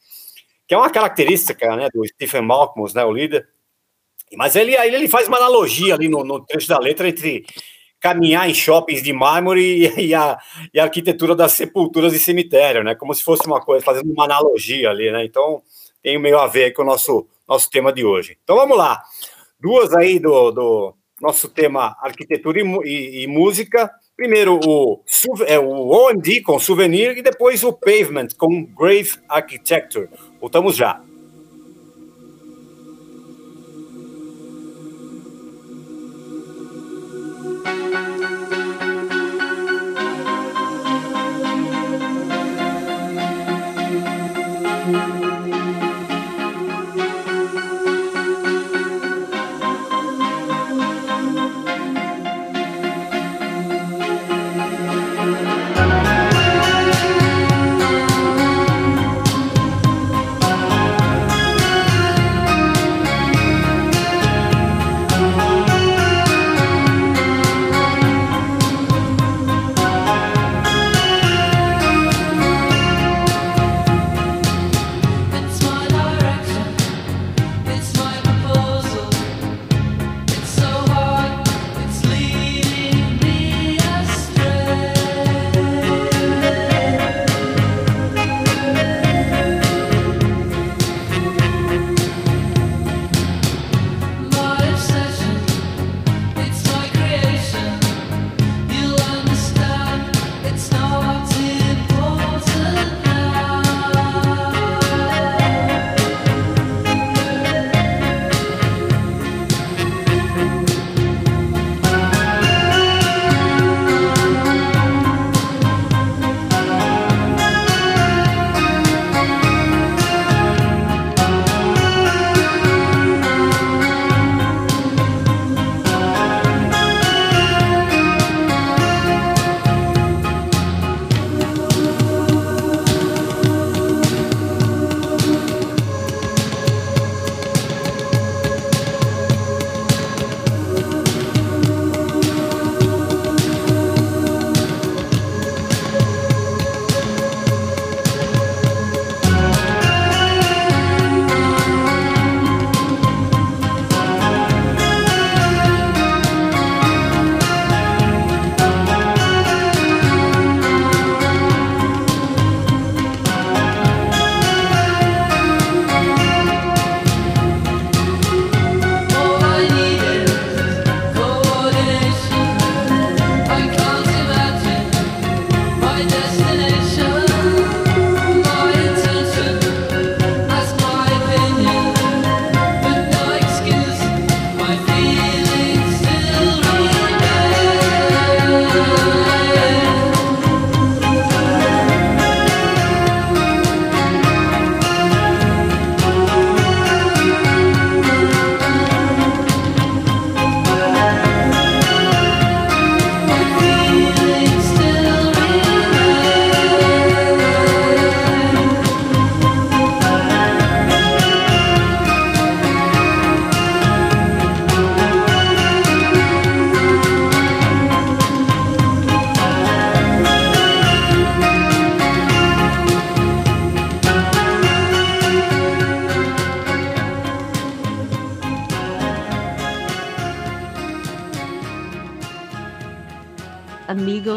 que é uma característica né, do Stephen Malcolm, né, o líder. Mas ele, aí ele faz uma analogia ali no, no trecho da letra entre caminhar em shoppings de mármore e, e a, e a arquitetura das sepulturas e cemitério, né? Como se fosse uma coisa, fazendo uma analogia ali, né? Então tem meio a ver com o nosso, nosso tema de hoje. Então vamos lá. Duas aí do, do nosso tema arquitetura e, e- e música. Primeiro o, é, o OMD com Souvenir e depois o Pavement com Grave Architecture. Voltamos já.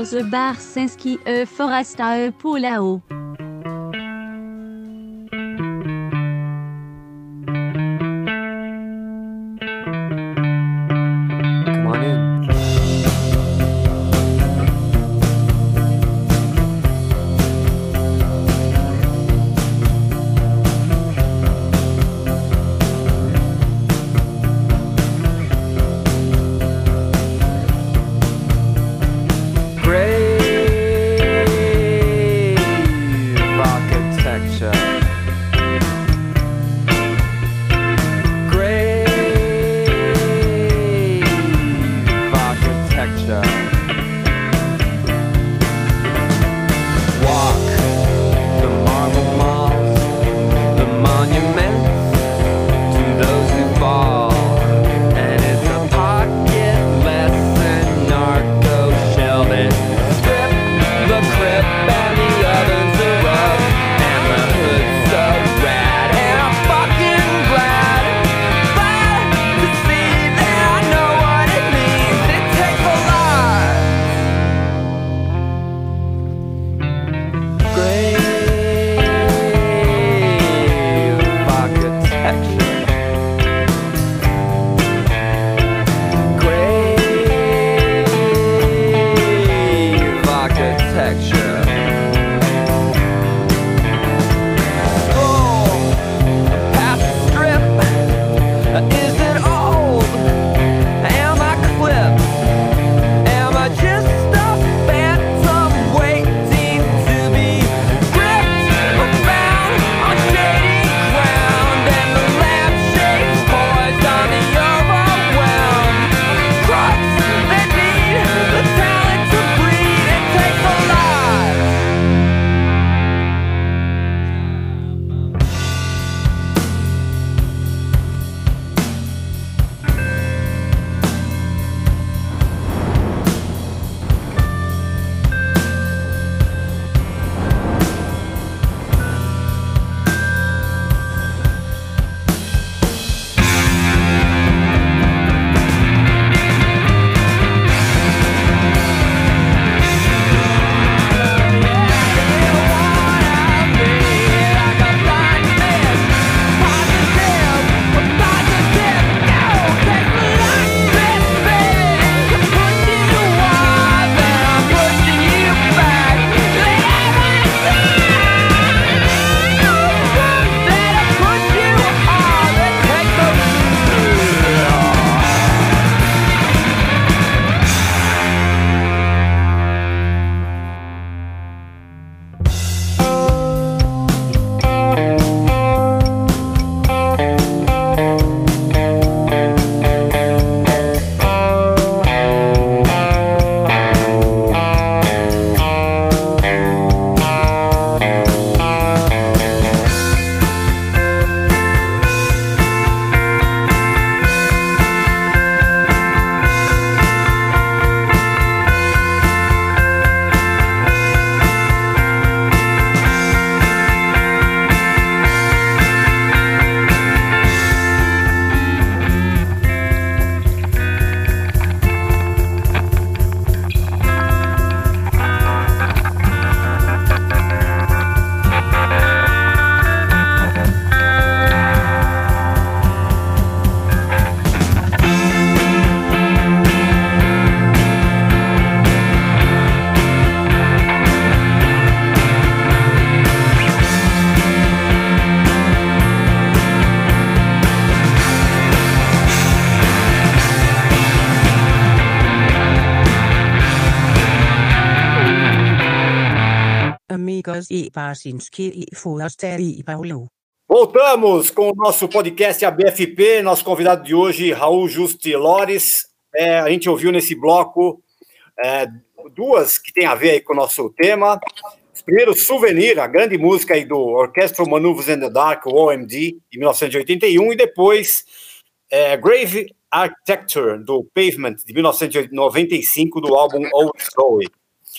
Amigos Barsinski e Forasta e E Pasinski e Foster e Paulo. Voltamos com o nosso podcast ABFP, nosso convidado de hoje, Raul Justi Lores. É, a gente ouviu nesse bloco é, duas que tem a ver com o nosso tema. Primeiro, Souvenir, a grande música aí do Orchestral Maneuvers in the Dark, o OMD, de 1981, e depois é, Grave Architecture, do Pavement, de 1995, do álbum Old Story.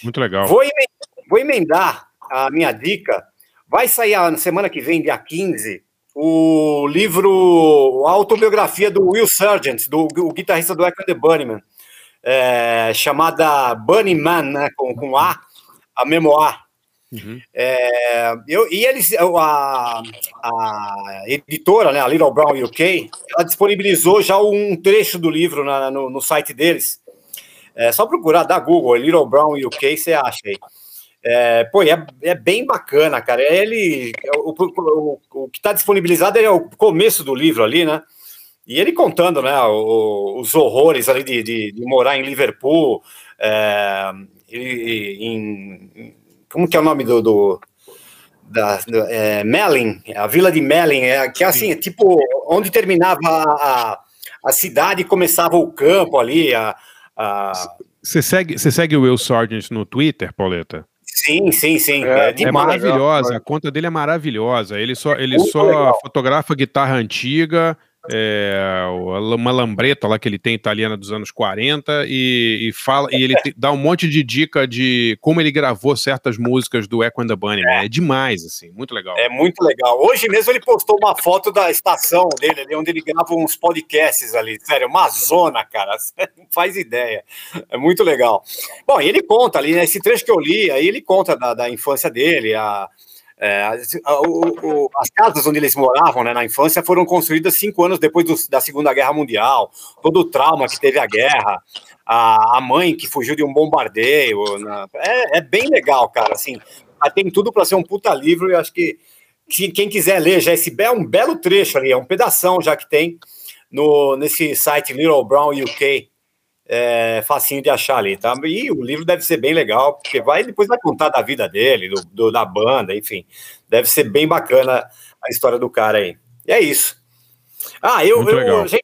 Muito legal. Vou emendar, vou emendar a minha dica, vai sair na semana que vem, dia 15, o livro, a autobiografia do Will Sargent, do o guitarrista do Echo and the Bunnymen. é, chamada Bunny Man, né, com, com A, a memoir. Uhum. É, eu, e eles, a, a, editora, né, a Little Brown UK, ela disponibilizou já um trecho do livro na, no, no, site deles. É só procurar da Google, Little Brown UK, você acha aí. É, pô, é, é bem bacana, cara. Ele, o, o, o que está disponibilizado é o começo do livro ali, né? E ele contando, né, o, os horrores ali de, de, de, morar em Liverpool, é, em, como que é o nome do, do da, do, é, Melling, a vila de Melling, é, que é assim, é tipo onde terminava a, a cidade e começava o campo ali. A, Você segue, você segue o Will Sargent no Twitter, Pauleta? Sim, sim, sim. É, é, é maravilhosa, a conta dele é maravilhosa. Ele só, ele só fotografa guitarra antiga, é, uma lambreta lá que ele tem italiana dos anos 40 e, e fala e ele te, dá um monte de dica de como ele gravou certas músicas do Echo and the Bunny. É. é demais, assim, muito legal. É muito legal. Hoje mesmo ele postou uma foto da estação dele ali, onde ele grava uns podcasts ali. Sério, uma zona, cara. [laughs] Você não faz ideia. É muito legal. Bom, e ele conta ali, nesse né, trecho que eu li, aí ele conta da, da infância dele, a é, o, o, as casas onde eles moravam né, na infância foram construídas cinco anos depois do, da Segunda Guerra Mundial, todo o trauma que teve a guerra, a, a mãe que fugiu de um bombardeio. É, é, bem legal, cara. Assim, tem tudo para ser um puta livro e acho que, que, quem quiser ler já esse é um belo trecho ali, é um pedação já que tem no, nesse site Little Brown UK é facinho de achar ali, tá? E o livro deve ser bem legal, porque vai depois vai contar da vida dele, do, do, da banda, enfim. Deve ser bem bacana a história do cara aí. E é isso. Ah, eu, Muito eu legal. a gente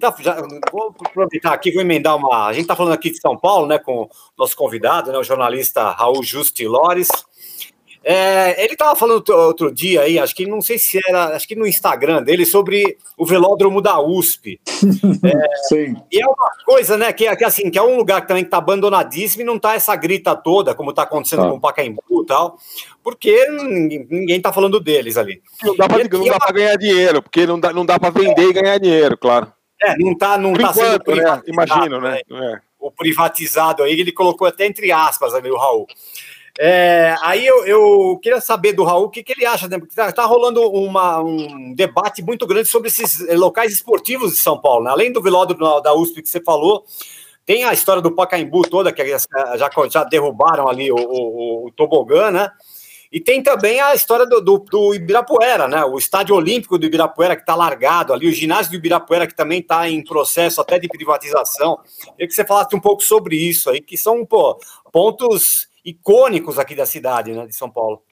tá, já, vou aproveitar aqui, vou emendar uma. A gente tá falando aqui de São Paulo, né, com o nosso convidado, né, o jornalista Raul Justi Lores. É, ele estava falando outro dia aí, acho que não sei se era, acho que no Instagram dele, sobre o velódromo da USP. [laughs] É, Sim. E é uma coisa, né, que, que, assim, que é um lugar que também está abandonadíssimo e não está essa grita toda, como está acontecendo ah. com o Pacaembu e tal, porque ninguém está falando deles ali. Não dá para é ganhar dinheiro, porque não dá, não dá para vender e ganhar dinheiro, claro. É, não está não tá sendo né? Imagino, né? né? É. O privatizado aí, ele colocou até entre aspas ali o Raul. É, aí eu, eu, queria saber do Raul o que, que ele acha, né? Porque tá, tá, rolando uma, um debate muito grande sobre esses locais esportivos de São Paulo, né? Além do velódromo da USP que você falou, tem a história do Pacaembu toda, que já, já derrubaram ali o, o, o tobogã, né? E tem também a história do, do, do, Ibirapuera, né? O estádio olímpico do Ibirapuera que está largado ali, o ginásio do Ibirapuera que também está em processo até de privatização. Queria que você falasse um pouco sobre isso aí, que são pô, pontos icônicos aqui da cidade, né, de São Paulo.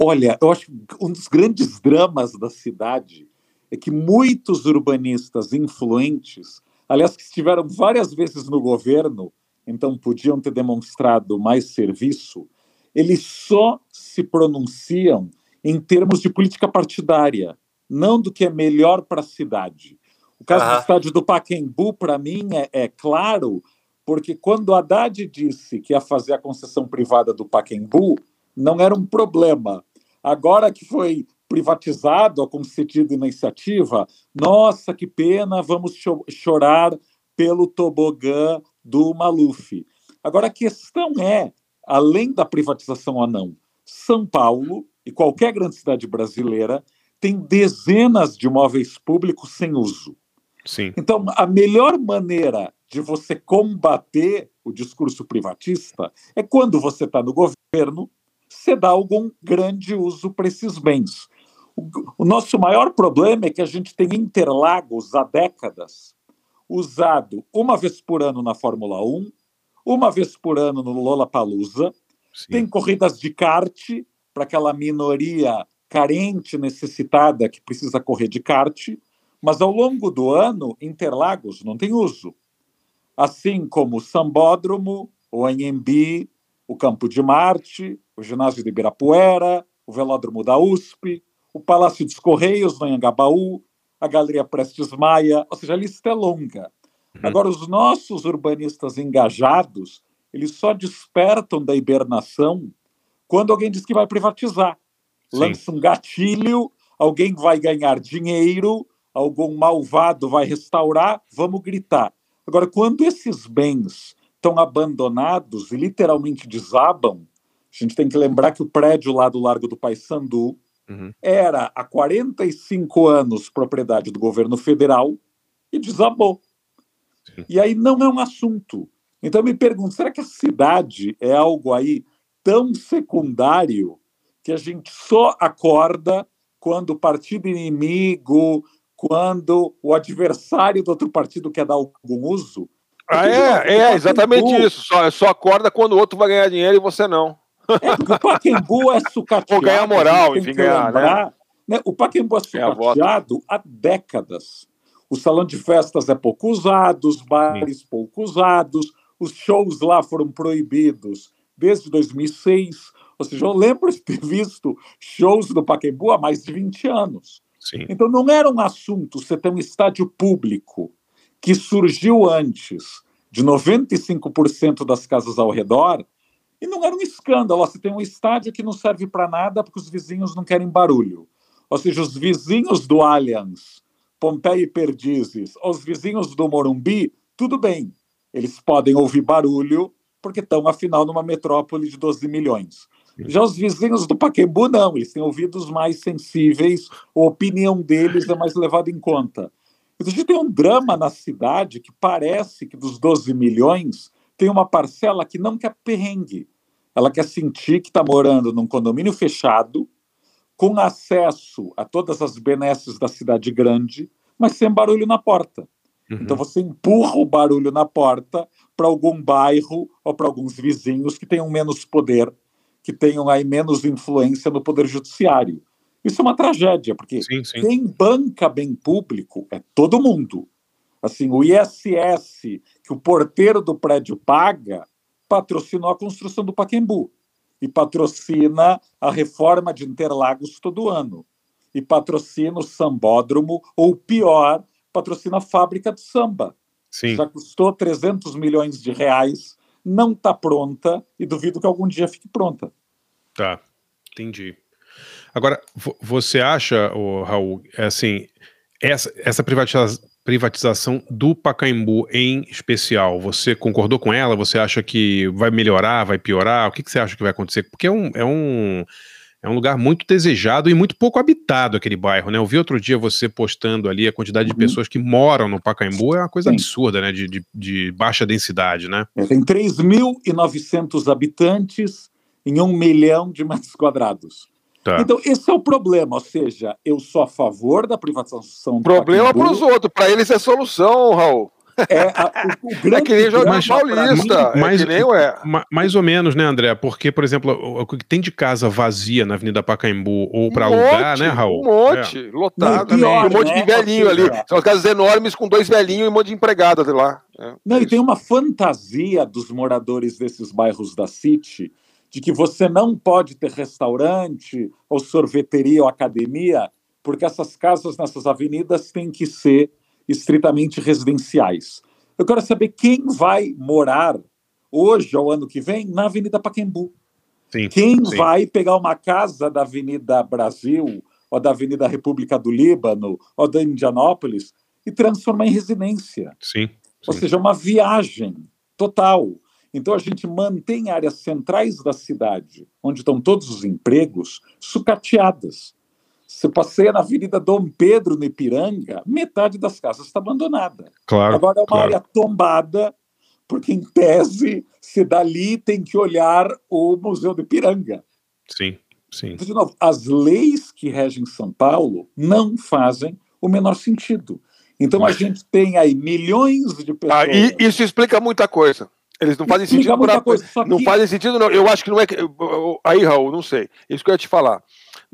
Olha, eu acho que um dos grandes dramas da cidade é que muitos urbanistas influentes, aliás, que estiveram várias vezes no governo, então podiam ter demonstrado mais serviço, eles só se pronunciam em termos de política partidária, não do que é melhor para a cidade. O caso do estádio do Paquembu, para mim, é, é claro, porque quando Haddad disse que ia fazer a concessão privada do Paquembu, não era um problema. Agora que foi privatizado a concedida iniciativa, nossa, que pena, vamos cho chorar pelo tobogã do Maluf. Agora a questão é, além da privatização ou não, São Paulo e qualquer grande cidade brasileira tem dezenas de imóveis públicos sem uso. Sim. Então, a melhor maneira de você combater o discurso privatista é quando você está no governo, você dá algum grande uso para esses bens. O, o nosso maior problema é que a gente tem Interlagos há décadas usado uma vez por ano na Fórmula 1, uma vez por ano no Lollapalooza, Sim. tem corridas de kart para aquela minoria carente, necessitada, que precisa correr de kart, mas ao longo do ano, Interlagos não tem uso. Assim como o Sambódromo, o Anhembi, o Campo de Marte, o Ginásio de Ibirapuera, o Velódromo da USP, o Palácio dos Correios, no Anhangabaú, a Galeria Prestes Maia, ou seja, a lista é longa. Uhum. Agora, os nossos urbanistas engajados, eles só despertam da hibernação quando alguém diz que vai privatizar. Sim. Lança um gatilho, alguém vai ganhar dinheiro, algum malvado vai restaurar, vamos gritar. Agora, quando esses bens estão abandonados e literalmente desabam, a gente tem que lembrar que o prédio lá do Largo do Paissandu uhum. era há 45 anos propriedade do governo federal e desabou. Sim. E aí não é um assunto. Então eu me pergunto, será que a cidade é algo aí tão secundário que a gente só acorda quando o partido inimigo, quando o adversário do outro partido quer dar algum uso? Ah, é, é exatamente isso. Só, só acorda quando o outro vai ganhar dinheiro e você não. É porque o Paquembu é [laughs] sucateado. Ou ganhar moral, enfim, ganhar, lembrar, né? né? O Paquembu é sucateado há décadas. O salão de festas é pouco usado, os bares Sim. pouco usados, os shows lá foram proibidos desde 2006. Ou seja, eu lembro de ter visto shows do Pacaembu há mais de 20 anos. Sim. Então não era um assunto você ter um estádio público que surgiu antes de 95% das casas ao redor e não era um escândalo. Você tem um estádio que não serve para nada porque os vizinhos não querem barulho. Ou seja, os vizinhos do Allianz, Pompeia e Perdizes, os vizinhos do Morumbi, tudo bem. Eles podem ouvir barulho porque estão, afinal, numa metrópole de 12 milhões. Já os vizinhos do Paquembu, não, eles têm ouvidos mais sensíveis, a opinião deles é mais levada em conta. A gente tem um drama na cidade que parece que dos 12 milhões tem uma parcela que não quer perrengue. Ela quer sentir que está morando num condomínio fechado, com acesso a todas as benesses da cidade grande, mas sem barulho na porta. Uhum. Então você empurra o barulho na porta para algum bairro ou para alguns vizinhos que tenham menos poder que tenham aí menos influência no poder judiciário. Isso é uma tragédia, porque sim, sim. quem banca bem público é todo mundo. Assim, o ISS que o porteiro do prédio paga patrocinou a construção do Paquembu e patrocina a reforma de Interlagos todo ano e patrocina o sambódromo ou pior, patrocina a fábrica de samba. Sim. Já custou 300 milhões de reais não está pronta e duvido que algum dia fique pronta. Tá, entendi. Agora, você acha, oh, Raul, é assim, essa, essa privatiza privatização do Pacaembu em especial, você concordou com ela? Você acha que vai melhorar, vai piorar? O que, que você acha que vai acontecer? Porque é um, é um é um lugar muito desejado e muito pouco habitado aquele bairro, né? Eu vi outro dia você postando ali a quantidade de uhum. pessoas que moram no Pacaembu, é uma coisa Sim. absurda, né? De, de, de, baixa densidade, né? É, tem 3.900 habitantes em um milhão de metros quadrados. Tá. Então, esse é o problema, ou seja, eu sou a favor da privatização. Problema para os outros, para eles é solução, Raul. É, a, o, o grande, [laughs] é que nem jogar paulista. Mais, é nem ué. mais ou menos, né, André? Porque, por exemplo, o que tem de casa vazia na Avenida Pacaembu ou para um alugar, né, Raul? Um monte, é. lotado. Pior, um monte né? de velhinho ali. São as casas enormes com dois velhinhos e um monte de empregadas lá. É. Não, e tem uma fantasia dos moradores desses bairros da City de que você não pode ter restaurante ou sorveteria ou academia, porque essas casas nessas avenidas têm que ser estritamente residenciais. Eu quero saber quem vai morar hoje ou ano que vem na Avenida Paquembu. Sim, quem sim. vai pegar uma casa da Avenida Brasil ou da Avenida República do Líbano ou da Indianópolis e transformar em residência. Sim, Ou seja, uma viagem total. Então a gente mantém áreas centrais da cidade, onde estão todos os empregos, sucateadas. Você passeia na Avenida Dom Pedro, no Ipiranga, metade das casas está abandonada. Claro, Agora é uma claro. área tombada, porque em tese, se dali tem que olhar o Museu do Ipiranga. Sim, sim. Então, de novo, as leis que regem São Paulo não fazem o menor sentido. Então a gente tem aí milhões de pessoas. Ah, e isso explica muita coisa. Eles não fazem sentido pra... coisa, Não que... fazem sentido, não. Eu acho que não é. Aí, Raul, não sei. Isso que eu ia te falar.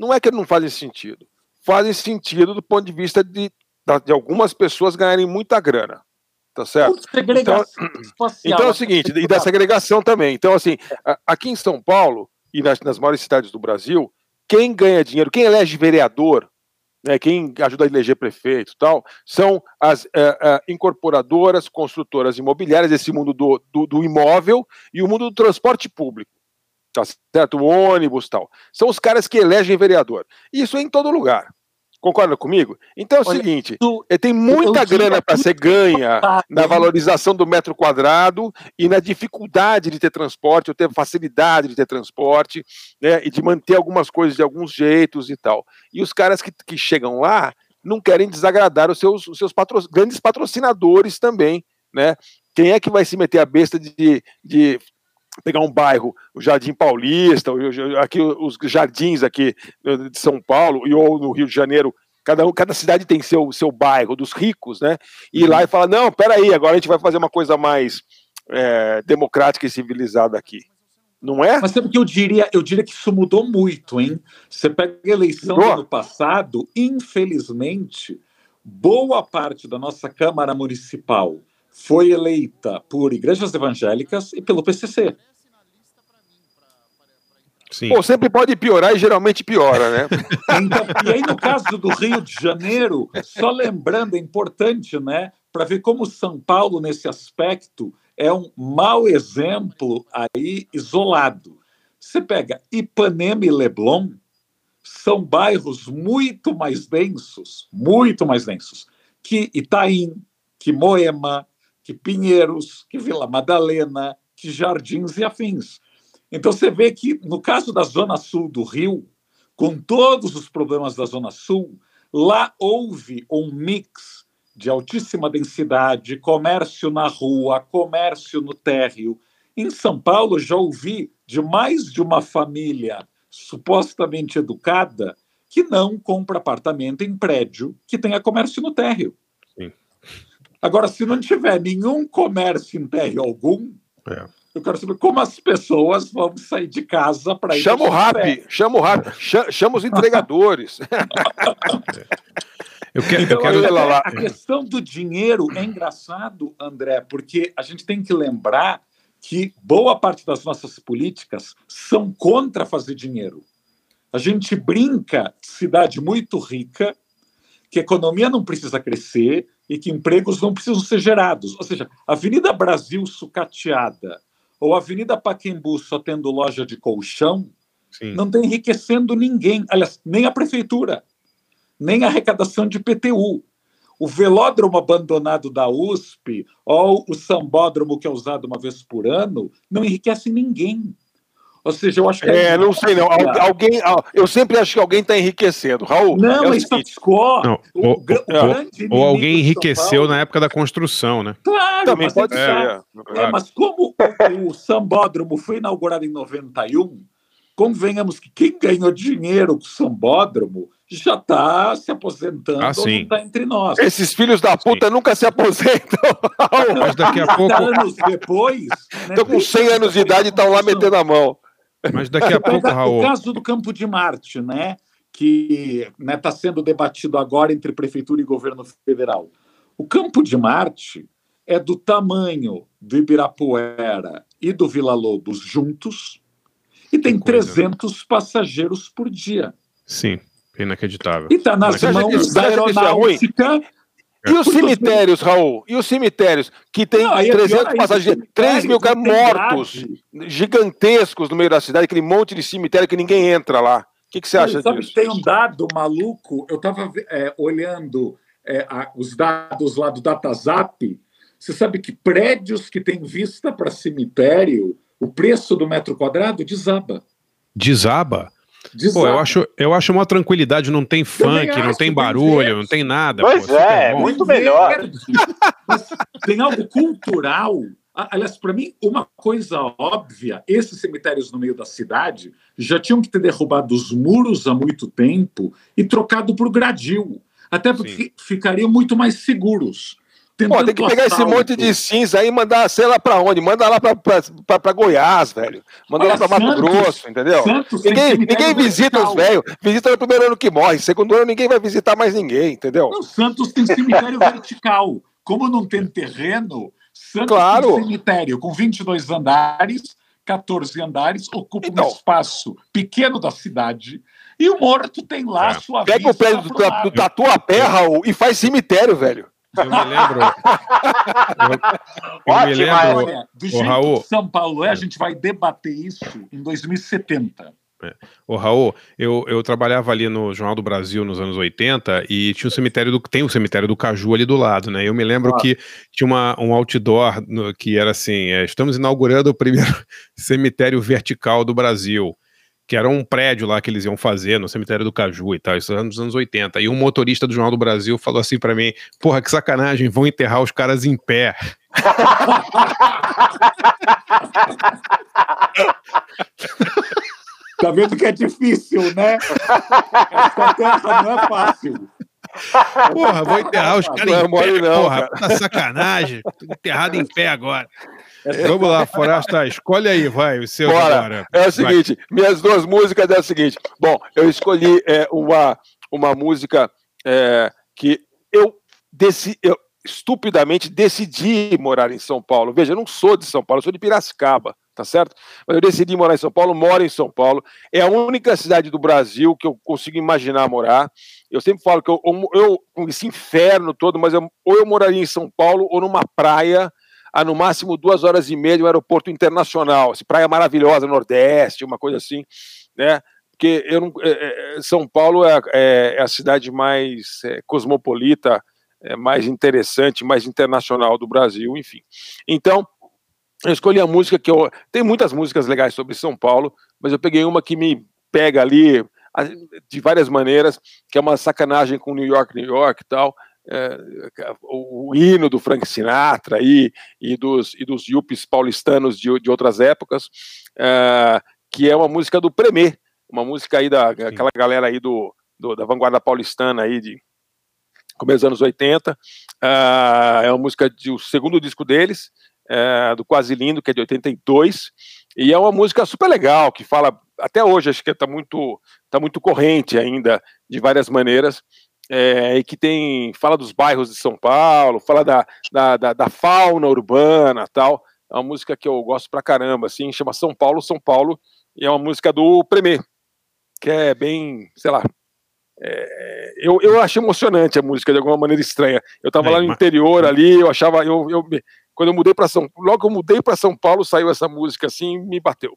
Não é que não fazem sentido. Fazem sentido do ponto de vista de, de algumas pessoas ganharem muita grana. Tá certo? Então, [clears throat] então é o seguinte, e da segregação também. Então, assim, aqui em São Paulo e nas, nas maiores cidades do Brasil, quem ganha dinheiro, quem elege vereador, né, quem ajuda a eleger prefeito tal, são as é, é, incorporadoras, construtoras imobiliárias, esse mundo do, do, do, imóvel e o mundo do transporte público tá certo? O ônibus tal. São os caras que elegem vereador. Isso é em todo lugar. Concorda comigo? Então é o Olha, seguinte: tu, tem muita grana para ser ganha na valorização do metro quadrado e na dificuldade de ter transporte, ou ter facilidade de ter transporte, né, e de manter algumas coisas de alguns jeitos e tal. E os caras que, que chegam lá não querem desagradar os seus, os seus patro, grandes patrocinadores também, né? Quem é que vai se meter a besta de, de pegar um bairro, o Jardim Paulista, aqui os jardins aqui de São Paulo e ou no Rio de Janeiro, cada, cada cidade tem seu, seu bairro dos ricos, né? E ir lá e falar, não, peraí, agora a gente vai fazer uma coisa mais é, democrática e civilizada aqui. Não é? Mas sabe que eu diria, eu diria que isso mudou muito, hein? Você pega a eleição do ano passado, infelizmente, boa parte da nossa Câmara Municipal foi eleita por igrejas evangélicas e pelo PCC. Sim. Pô, sempre pode piorar e geralmente piora, né? [laughs] então, e aí, no caso do Rio de Janeiro, só lembrando, é importante, né, para ver como São Paulo, nesse aspecto, é um mau exemplo aí isolado. Você pega Ipanema e Leblon, são bairros muito mais densos, muito mais densos, que Itaim, que Moema, que Pinheiros, que Vila Madalena, que Jardins e afins. Então você vê que no caso da Zona Sul do Rio, com todos os problemas da Zona Sul, lá houve um mix de altíssima densidade, comércio na rua, comércio no térreo. Em São Paulo, já ouvi de mais de uma família supostamente educada que não compra apartamento em prédio que tenha comércio no térreo. Agora, se não tiver nenhum comércio em térreo algum, é. Eu quero saber como as pessoas vão sair de casa para ir. Chama o rap, chama o rap, chama os entregadores. [laughs] eu quero, então, eu quero... A, a questão do dinheiro é engraçado, André, porque a gente tem que lembrar que boa parte das nossas políticas são contra fazer dinheiro. A gente brinca cidade muito rica, que a economia não precisa crescer e que empregos não precisam ser gerados. Ou seja, Avenida Brasil sucateada ou Avenida Paquembu só tendo loja de colchão, Sim. não está enriquecendo ninguém, aliás, nem a prefeitura, nem a arrecadação de PTU. O velódromo abandonado da USP ou o sambódromo que é usado uma vez por ano não enriquece ninguém. Ou seja, eu acho que. É, é não sei, não. Alguém, eu sempre acho que alguém está enriquecendo. Raul. Não, é mas status quo. Não, o, ou, ou, ou alguém enriqueceu na época da construção, né? Claro, Também pode ser. É, é, mas como o, o Sambódromo foi inaugurado em 91, convenhamos que quem ganhou dinheiro com o Sambódromo já está se aposentando ah, sim. está entre nós. Esses filhos da puta sim. nunca se aposentam. Mas daqui a pouco. anos depois. Estão né, com 100 anos de idade e estão lá metendo a mão. Mas daqui a pouco, Raul. O caso do Campo de Marte, né? Que está né, tá sendo debatido agora entre prefeitura e governo federal. O Campo de Marte é do tamanho do Ibirapuera e do Vila Lobos juntos e tem coisa, 300 né? passageiros por dia. Sim, inacreditável. E está nas mãos da aeronáutica e os cemitérios, Raul? E os cemitérios? Que tem não, 300 passageiros, 3 mil caras mortos, gigantescos no meio da cidade, aquele monte de cemitério que ninguém entra lá. O que, que você acha sabe disso? Tem um dado maluco, eu estava é, olhando é, a, os dados lá do DataZap. Você sabe que prédios que têm vista para cemitério, o preço do metro quadrado desaba. Desaba? Pô, eu acho, eu acho uma tranquilidade, não tem funk, não tem barulho, não tem nada. Pois pô, é, muito melhor. tem algo cultural. Aliás, para mim, uma coisa óbvia: esses cemitérios no meio da cidade já tinham que ter derrubado os muros há muito tempo e trocado por gradil. Até porque Sim. ficariam muito mais seguros. Pô, tem que pegar esse monte de cinza aí e mandar, sei lá pra onde, manda lá pra, pra, pra, pra Goiás, velho. Manda Olha, lá pra Mato Santos, Grosso, entendeu? Santos ninguém ninguém visita os velhos, visita no primeiro ano que morre, segundo ano ninguém vai visitar mais ninguém, entendeu? Não, Santos tem cemitério [laughs] vertical. Como não tem terreno, Santos claro. tem cemitério com 22 andares, 14 andares, ocupa então, um espaço pequeno da cidade. E o morto tem lá é. sua Pega o prédio do, do Tatuapé, Raul, e faz cemitério, velho. Eu me lembro. eu, eu me lembro. Olha, do jeito Raul, que São Paulo é, a gente vai debater isso em 2070. É. Ô, Raul, eu, eu trabalhava ali no Jornal do Brasil nos anos 80 e tinha o cemitério do. Tem o cemitério do Caju ali do lado, né? Eu me lembro ah. que tinha uma, um outdoor no, que era assim: é, estamos inaugurando o primeiro [laughs] cemitério vertical do Brasil. Que era um prédio lá que eles iam fazer no cemitério do Caju e tal, isso nos anos 80. E um motorista do Jornal do Brasil falou assim para mim: Porra, que sacanagem, vão enterrar os caras em pé. [laughs] Tá vendo que é difícil, né? Essa terra não é fácil. Porra, vou enterrar os caras em pé, não, porra, cara. tá sacanagem. Tô enterrado em pé agora. É, Vamos lá, Forasta, escolhe aí, vai, o seu Bora. agora. É o seguinte, vai. minhas duas músicas é o seguinte. Bom, eu escolhi é, uma, uma música é, que eu, deci, eu estupidamente decidi morar em São Paulo. Veja, eu não sou de São Paulo, eu sou de Piracicaba tá certo? Mas eu decidi morar em São Paulo, moro em São Paulo. É a única cidade do Brasil que eu consigo imaginar morar. Eu sempre falo que eu, eu com esse inferno todo, mas eu, ou eu moraria em São Paulo ou numa praia a no máximo duas horas e meia do aeroporto internacional, assim, praia maravilhosa, Nordeste, uma coisa assim, né? Porque eu não, é, é, São Paulo é, é, é, a cidade mais é, cosmopolita, mais interessante, mais internacional do Brasil, enfim. Então, eu escolhi a música que eu. Tem muitas músicas legais sobre São Paulo, mas eu peguei uma que me pega ali de várias maneiras, que é uma sacanagem com New York, New York e tal. É, o, o, hino do Frank Sinatra e, e dos, e dos yuppies paulistanos de, de outras épocas, é, que é uma música do Premier, uma música aí da aquela galera aí do, do, da vanguarda paulistana aí de começo dos anos 80. É, é uma música do segundo disco deles, é, do Quase Lindo, que é de 82, e é uma música super legal, que fala, até hoje, acho que está muito, tá muito corrente ainda, de várias maneiras, é, e que tem, fala dos bairros de São Paulo, fala da, da, da, da fauna urbana tal, é uma música que eu gosto pra caramba, assim, chama São Paulo, São Paulo, e é uma música do Premier, que é bem, sei lá, é, eu, eu achei emocionante a música de alguma maneira estranha. Eu estava é, lá no interior ali, eu achava, eu, eu quando eu mudei para São logo que eu mudei para São Paulo, saiu essa música assim me bateu.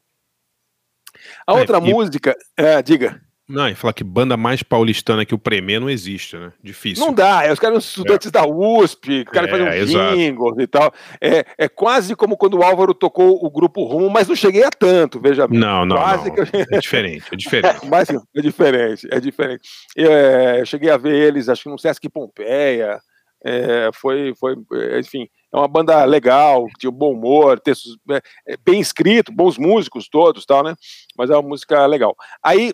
A é, outra e... música, é, diga. Não, e falar que banda mais paulistana que o Premier não existe, né? Difícil. Não dá, é, os caras são estudantes é. da USP, os caras é, fazem um jingles e tal. É, é quase como quando o Álvaro tocou o grupo Rumo, mas não cheguei a tanto, veja bem. Não, não, quase não. Eu... é diferente, é diferente. [laughs] mas é diferente, é diferente. Eu, é, eu cheguei a ver eles, acho que no Sesc Pompeia, é, foi, foi, enfim, é uma banda legal, tinha bom humor, textos é, é, bem escrito, bons músicos todos, tal, né? Mas é uma música legal. Aí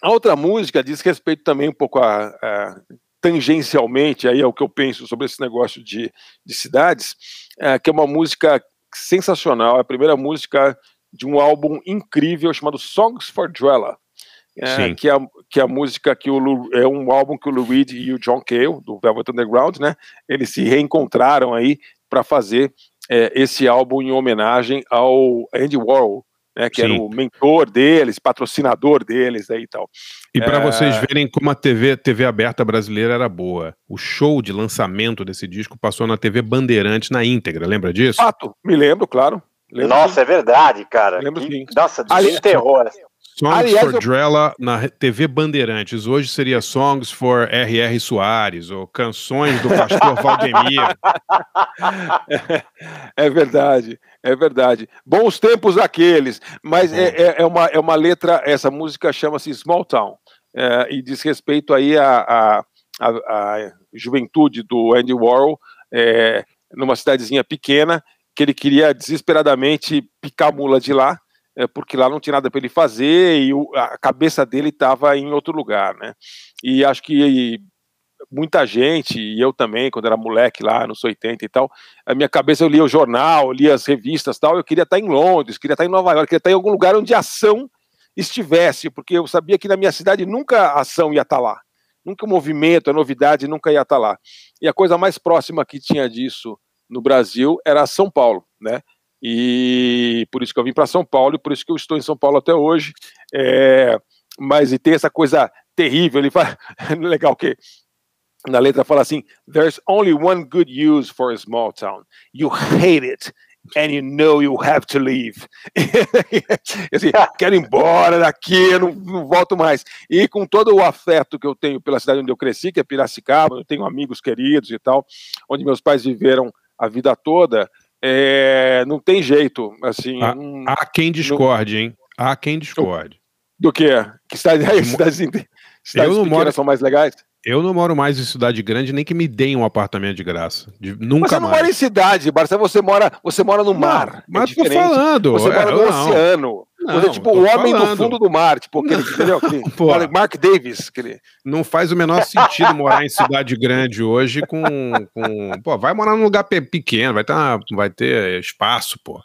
a outra música diz respeito também um pouco a, a tangencialmente aí ao que eu penso sobre esse negócio de, de cidades, é, que é uma música sensacional, é a primeira música de um álbum incrível chamado Songs for Dweller, é, que, é, que é a música que o Lou, é um álbum que o Lou Reed e o John Cale, do Velvet Underground, né, eles se reencontraram aí para fazer é, esse álbum em homenagem ao Andy Warhol, né, que Sim. era o mentor deles, patrocinador deles aí e tal. E para é... vocês verem como a TV, TV aberta brasileira era boa, o show de lançamento desse disco passou na TV Bandeirantes na íntegra, lembra disso? Fato, me lembro, claro. Lembro Nossa, sim. é verdade, cara. Lembro que... sim. Nossa, desenterrou. Songs Aliás, for eu... Drella na TV Bandeirantes. Hoje seria Songs for R.R. Soares ou Canções do Pastor [laughs] Valdemir. É, [laughs] é, verdade, é verdade. Bons tempos aqueles, mas é, é, é, uma, é uma letra, essa música chama-se Small Town é, e diz respeito aí à a, a, a, juventude do Andy Warhol é, numa cidadezinha pequena que ele queria desesperadamente picar a mula de lá é, porque lá não tinha nada para ele fazer e o, a cabeça dele estava em outro lugar, né? E acho que muita gente, e eu também, quando era moleque lá nos 80 e tal, a minha cabeça eu lia o jornal, lia as revistas tal, eu queria estar em Londres, queria estar em Nova York, queria estar em algum lugar onde a ação estivesse, porque eu sabia que na minha cidade nunca a ação ia estar lá, nunca o movimento, a novidade nunca ia estar lá. E a coisa mais próxima que tinha disso no Brasil era São Paulo, né? E por isso que eu vim para São Paulo e por isso que eu estou em São Paulo até hoje. É, mas e tem essa coisa terrível, ele fala, [laughs] legal que na letra fala assim: There's only one good use for a small town. You hate it and you know you have to leave. [laughs] assim, quero ir embora daqui, eu não, não, volto mais. E com todo o afeto que eu tenho pela cidade onde eu cresci, que é Piracicaba, eu tenho amigos queridos e tal, onde meus pais viveram a vida toda, é, não tem jeito. Assim, há, não, há quem discorde, não, hein? Há quem discorde. Do, do que? Que cidades, cidades, cidades pequenas moro... são mais legais? Eu não moro mais em cidade grande, nem que me deem um apartamento de graça. De, nunca Mas você não mais. mora em cidade, Barça, você mora, você mora no mar. É mas é tô falando. Você é, mora no não. oceano. Não, você é tipo o homem falando. do fundo do mar, tipo aquele, entendeu? Aquele, [laughs] Mark Davis. Aquele... Não faz o menor sentido morar em cidade grande hoje com, com. Pô, vai morar num lugar pequeno, vai ter, uma, vai ter espaço, pô.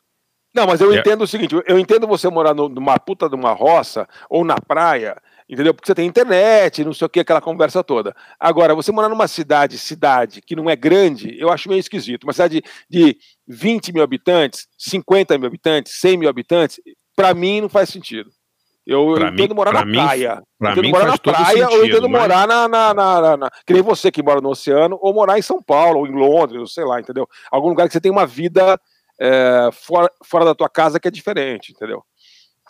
Não, mas eu é. entendo o seguinte: eu entendo você morar no, numa puta de uma roça ou na praia entendeu? Porque você tem internet, não sei o que, aquela conversa toda. Agora, você morar numa cidade, cidade que não é grande, eu acho meio esquisito. Uma cidade de 20 mil habitantes, 50 mil habitantes, 100 mil habitantes, para mim não faz sentido. Eu, eu entendo morar na mim, praia. Pra entendo morar na praia sentido, ou entendo mas... morar na, na, na, na, Que nem você que mora no oceano, ou morar em São Paulo, ou em Londres, ou sei lá, entendeu? Algum lugar que você tem uma vida é, fora, fora da tua casa que é diferente, entendeu?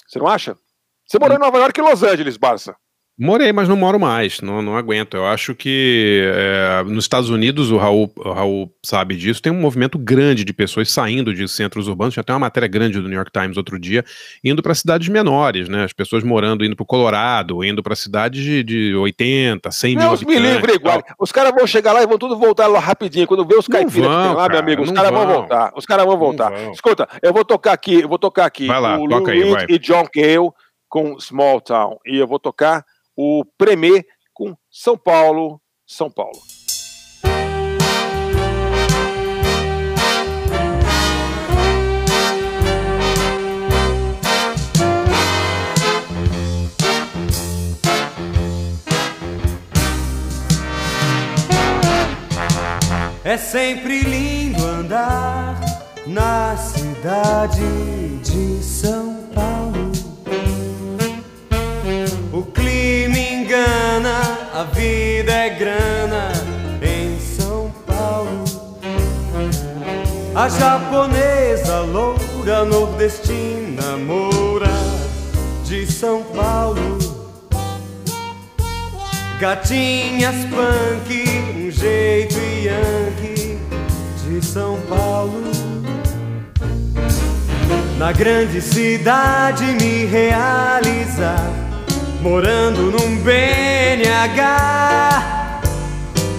Você não acha? Você morou em Nova York e Los Angeles, Barça. Morei, mas não moro mais, não, não aguento. Eu acho que é, nos Estados Unidos, o Raul, o Raul sabe disso, tem um movimento grande de pessoas saindo de centros urbanos. Já tem uma matéria grande do New York Times outro dia, indo para cidades menores, né? As pessoas morando, indo para o Colorado, indo para cidades de, de 80, 100 mil Deus me livre, igual. Os caras vão chegar lá e vão tudo voltar lá rapidinho. Quando vê os caipiras lá, meu amigo, os caras vão voltar. Os caras vão voltar. Escuta, eu vou tocar aqui, eu vou tocar aqui vai lá, o toca aí, vai. e John Cale com Small Town. E eu vou tocar o Premier com São Paulo, São Paulo. É sempre lindo andar na cidade de São Paulo. A vida é grana em São Paulo. A japonesa loura nordestina moura de São Paulo. Gatinhas punk, um jeito yankee de São Paulo. Na grande cidade me realizar morando num BNH.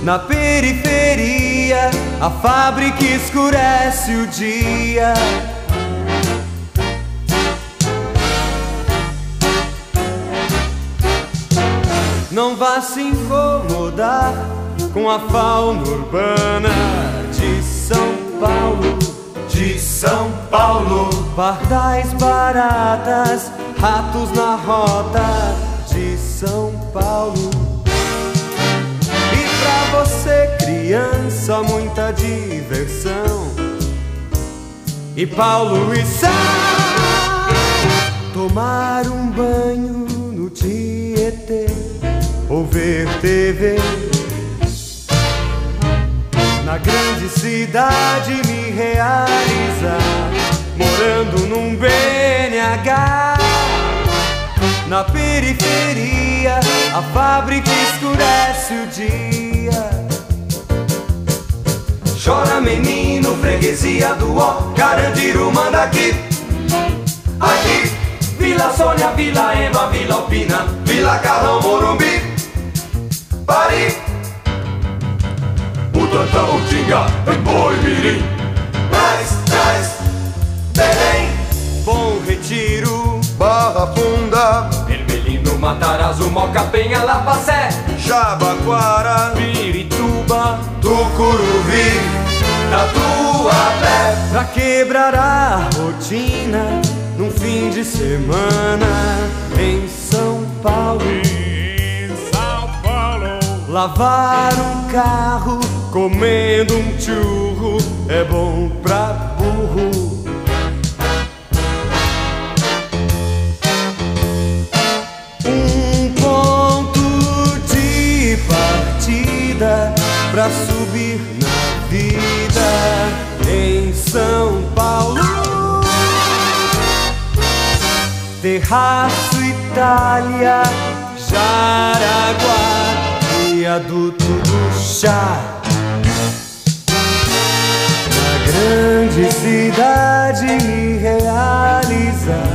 Na periferia, a fábrica escurece o dia. Não vá se incomodar com a fauna urbana de São Paulo. De São Paulo, pardais baratas, ratos na rota de São Paulo. E pra você, criança, muita diversão. E Paulo e Sá tomar um banho no Tietê ou ver TV. Na grande cidade me realizar, morando num BNH. Na periferia, a fábrica escurece o dia. Chora menino, freguesia do ó, Carandiru manda aqui. Aqui, Vila Sônia, Vila Ema, Vila Alpina, Vila Carrão, Morumbi, Pari. Butantã, Utinga, Boi Mirim, mais, mais, Belém, Bom Retiro, Barra Funda. Ermelino, Matarazzo, Moca, Penha, Lapacé Jabaquara, Pirituba, Tucuruvi, Tatuapé Pra quebrar a rotina num fim de semana. Em São Paulo. Em São Paulo. Lavar um carro comendo um churro é bom pra burro pra subir na vida em São Paulo. Terraço Itália, Jaraguá, viaduto do chá. Na grande cidade me realizar,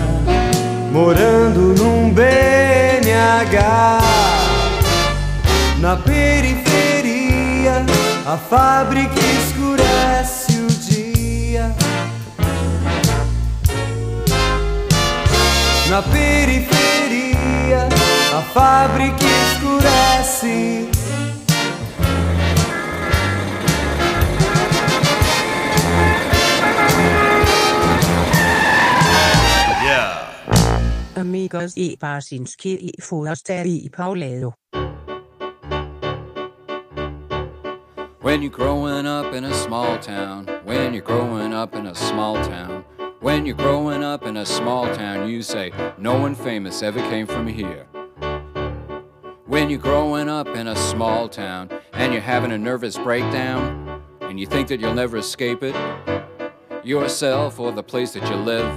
morando num BNH. Na periferia, a fábrica escurece o dia. Na periferia, a fábrica escurece. Amigos i Barsinski i Forster i Paulado. When you're growing up in a small town, when you're growing up in a small town, when you're growing up in a small town, you say, No one famous ever came from here. When you're growing up in a small town and you're having a nervous breakdown and you think that you'll never escape it, yourself or the place that you live,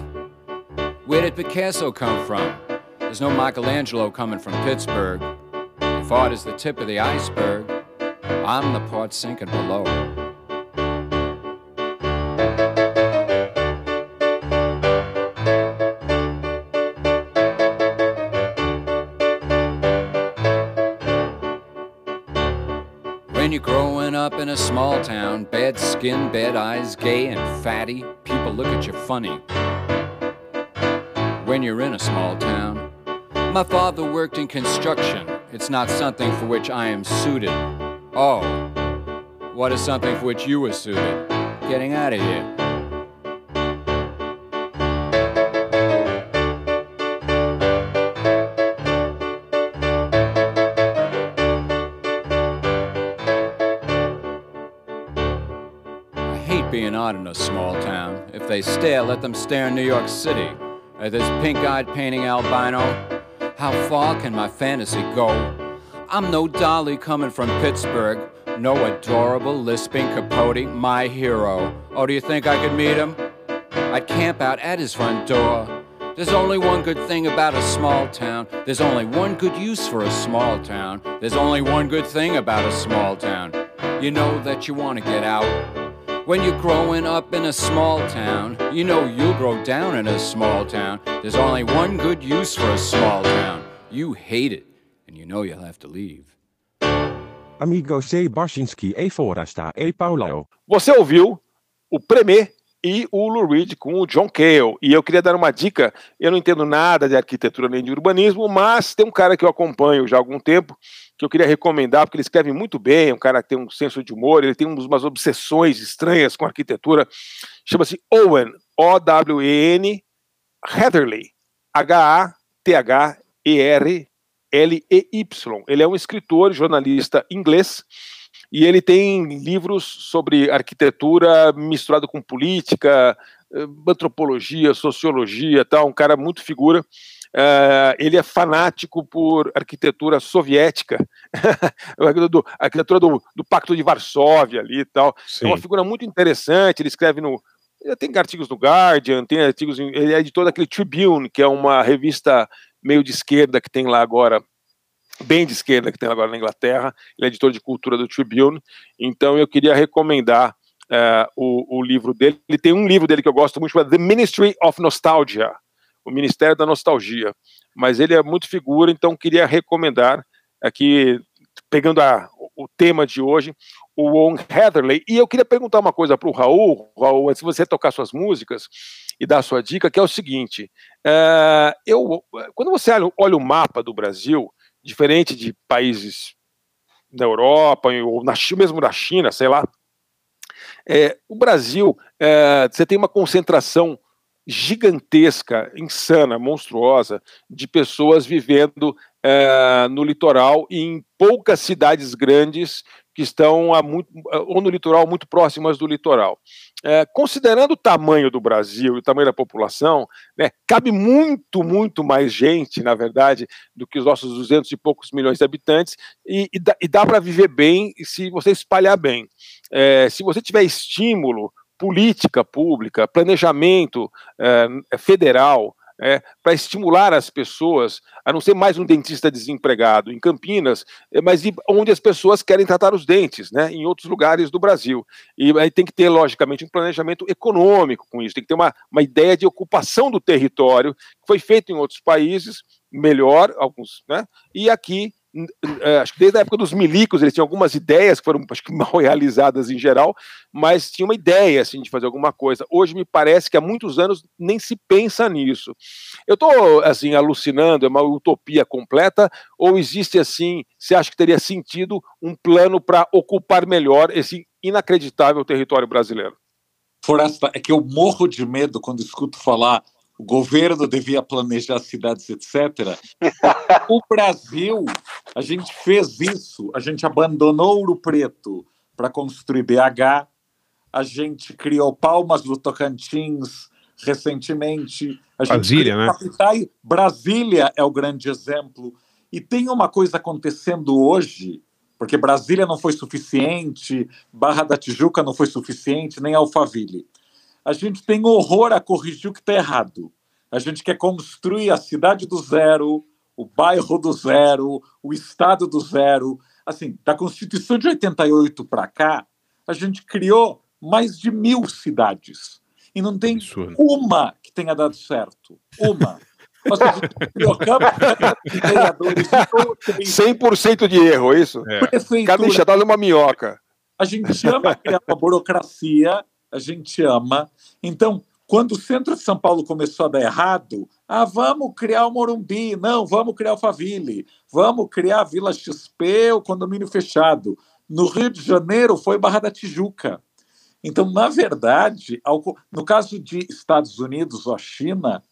where did Picasso come from? There's no Michelangelo coming from Pittsburgh. If is the tip of the iceberg, I'm the part sinking below. When you're growing up in a small town, bad skin, bad eyes, gay and fatty, people look at you funny. When you're in a small town, my father worked in construction. It's not something for which I am suited. Oh, what is something for which you were suited? Getting out of here. I hate being odd in a small town. If they stare, let them stare in New York City. At this pink eyed painting albino, how far can my fantasy go? I'm no dolly coming from Pittsburgh, no adorable lisping Capote, my hero. Oh, do you think I could meet him? I'd camp out at his front door. There's only one good thing about a small town. There's only one good use for a small town. There's only one good thing about a small town. You know that you want to get out. When you're growing up in a small town, you know you'll grow down in a small town. There's only one good use for a small town. You hate it, and you know you'll have to leave. Amigo C. Barsinski e Forasta e Paulao. Você ouviu o Premier e o Lou Reed com o John Cale. E eu queria dar uma dica. Eu não entendo nada de arquitetura nem de urbanismo, mas tem um cara que eu acompanho já há algum tempo que eu queria recomendar, porque ele escreve muito bem, é um cara que tem um senso de humor, ele tem umas obsessões estranhas com arquitetura. Chama-se Owen, O-W-E-N, Heatherley, H-A-T-H-E-R-L-E-Y. Ele é um escritor, jornalista inglês, e ele tem livros sobre arquitetura misturado com política, eh, antropologia, sociologia, tal, um cara muito figura. Uh, ele é fanático por arquitetura soviética, [laughs] do, arquitetura do, do, Pacto de Varsóvia ali e tal. Sim. É uma figura muito interessante. Ele escreve no. Ele tem artigos no Guardian, tem artigos. Ele é editor daquele Tribune, que é uma revista meio de esquerda que tem lá agora bem de esquerda que tem agora na Inglaterra, ele é editor de cultura do Tribune, então eu queria recomendar uh, o, o, livro dele. Ele tem um livro dele que eu gosto muito, chamado The Ministry of Nostalgia, o Ministério da Nostalgia, mas ele é muito figura, então queria recomendar aqui, pegando a, o tema de hoje, o Owen Heatherley, e eu queria perguntar uma coisa para o Raul, Raul, se você tocar suas músicas e dar sua dica, que é o seguinte, uh, eu, quando você olha, olha o mapa do Brasil, diferente de países da Europa ou na, mesmo da China, sei lá. É, o Brasil, é, você tem uma concentração gigantesca, insana, monstruosa, de pessoas vivendo é, no litoral e em poucas cidades grandes que estão muito, ou no litoral, muito próximas do litoral. É, considerando o tamanho do Brasil e o tamanho da população, né, cabe muito, muito mais gente, na verdade, do que os nossos 200 e poucos milhões de habitantes, e, e dá, dá para viver bem se você espalhar bem. É, se você tiver estímulo, política pública, planejamento é, federal, é, para estimular as pessoas a não ser mais um dentista desempregado em Campinas, é, mas onde as pessoas querem tratar os dentes, né, em outros lugares do Brasil. E aí tem que ter, logicamente, um planejamento econômico com isso, tem que ter uma, uma ideia de ocupação do território, que foi feito em outros países, melhor, alguns, né, e aqui acho que desde a época dos milicos eles tinham algumas ideias que foram acho que [laughs] mal realizadas em geral, mas tinha uma ideia assim de fazer alguma coisa. Hoje me parece que há muitos anos nem se pensa nisso. Eu estou assim alucinando, é uma utopia completa ou existe assim? Você acha que teria sentido um plano para ocupar melhor esse inacreditável território brasileiro? Floresta, é que eu morro de medo quando escuto falar o governo devia planejar cidades, etc. o Brasil, a gente fez isso, a gente abandonou Ouro Preto para construir BH, a gente criou Palmas do Tocantins recentemente, a gente Brasília, né? Capitais, Brasília é o grande exemplo. E tem uma coisa acontecendo hoje, porque Brasília não foi suficiente, Barra da Tijuca não foi suficiente, nem Alphaville a gente tem horror a corrigir o que está errado. A gente quer construir a cidade do zero, o bairro do zero, o estado do zero. Assim, da Constituição de 88 para cá, a gente criou mais de mil cidades. E não tem Absurdo. uma que tenha dado certo. Uma. Mas a gente criou de vereadores. 100% de erro, é isso? É. Cada enxadada é uma minhoca. A gente ama criar uma burocracia a gente ama. Então, quando o centro de São Paulo começou a dar errado, ah, vamos criar o Morumbi, não, vamos criar o Faville, vamos criar a Vila XP, o condomínio fechado. No Rio de Janeiro foi Barra da Tijuca. Então, na verdade, no caso de Estados Unidos ou China,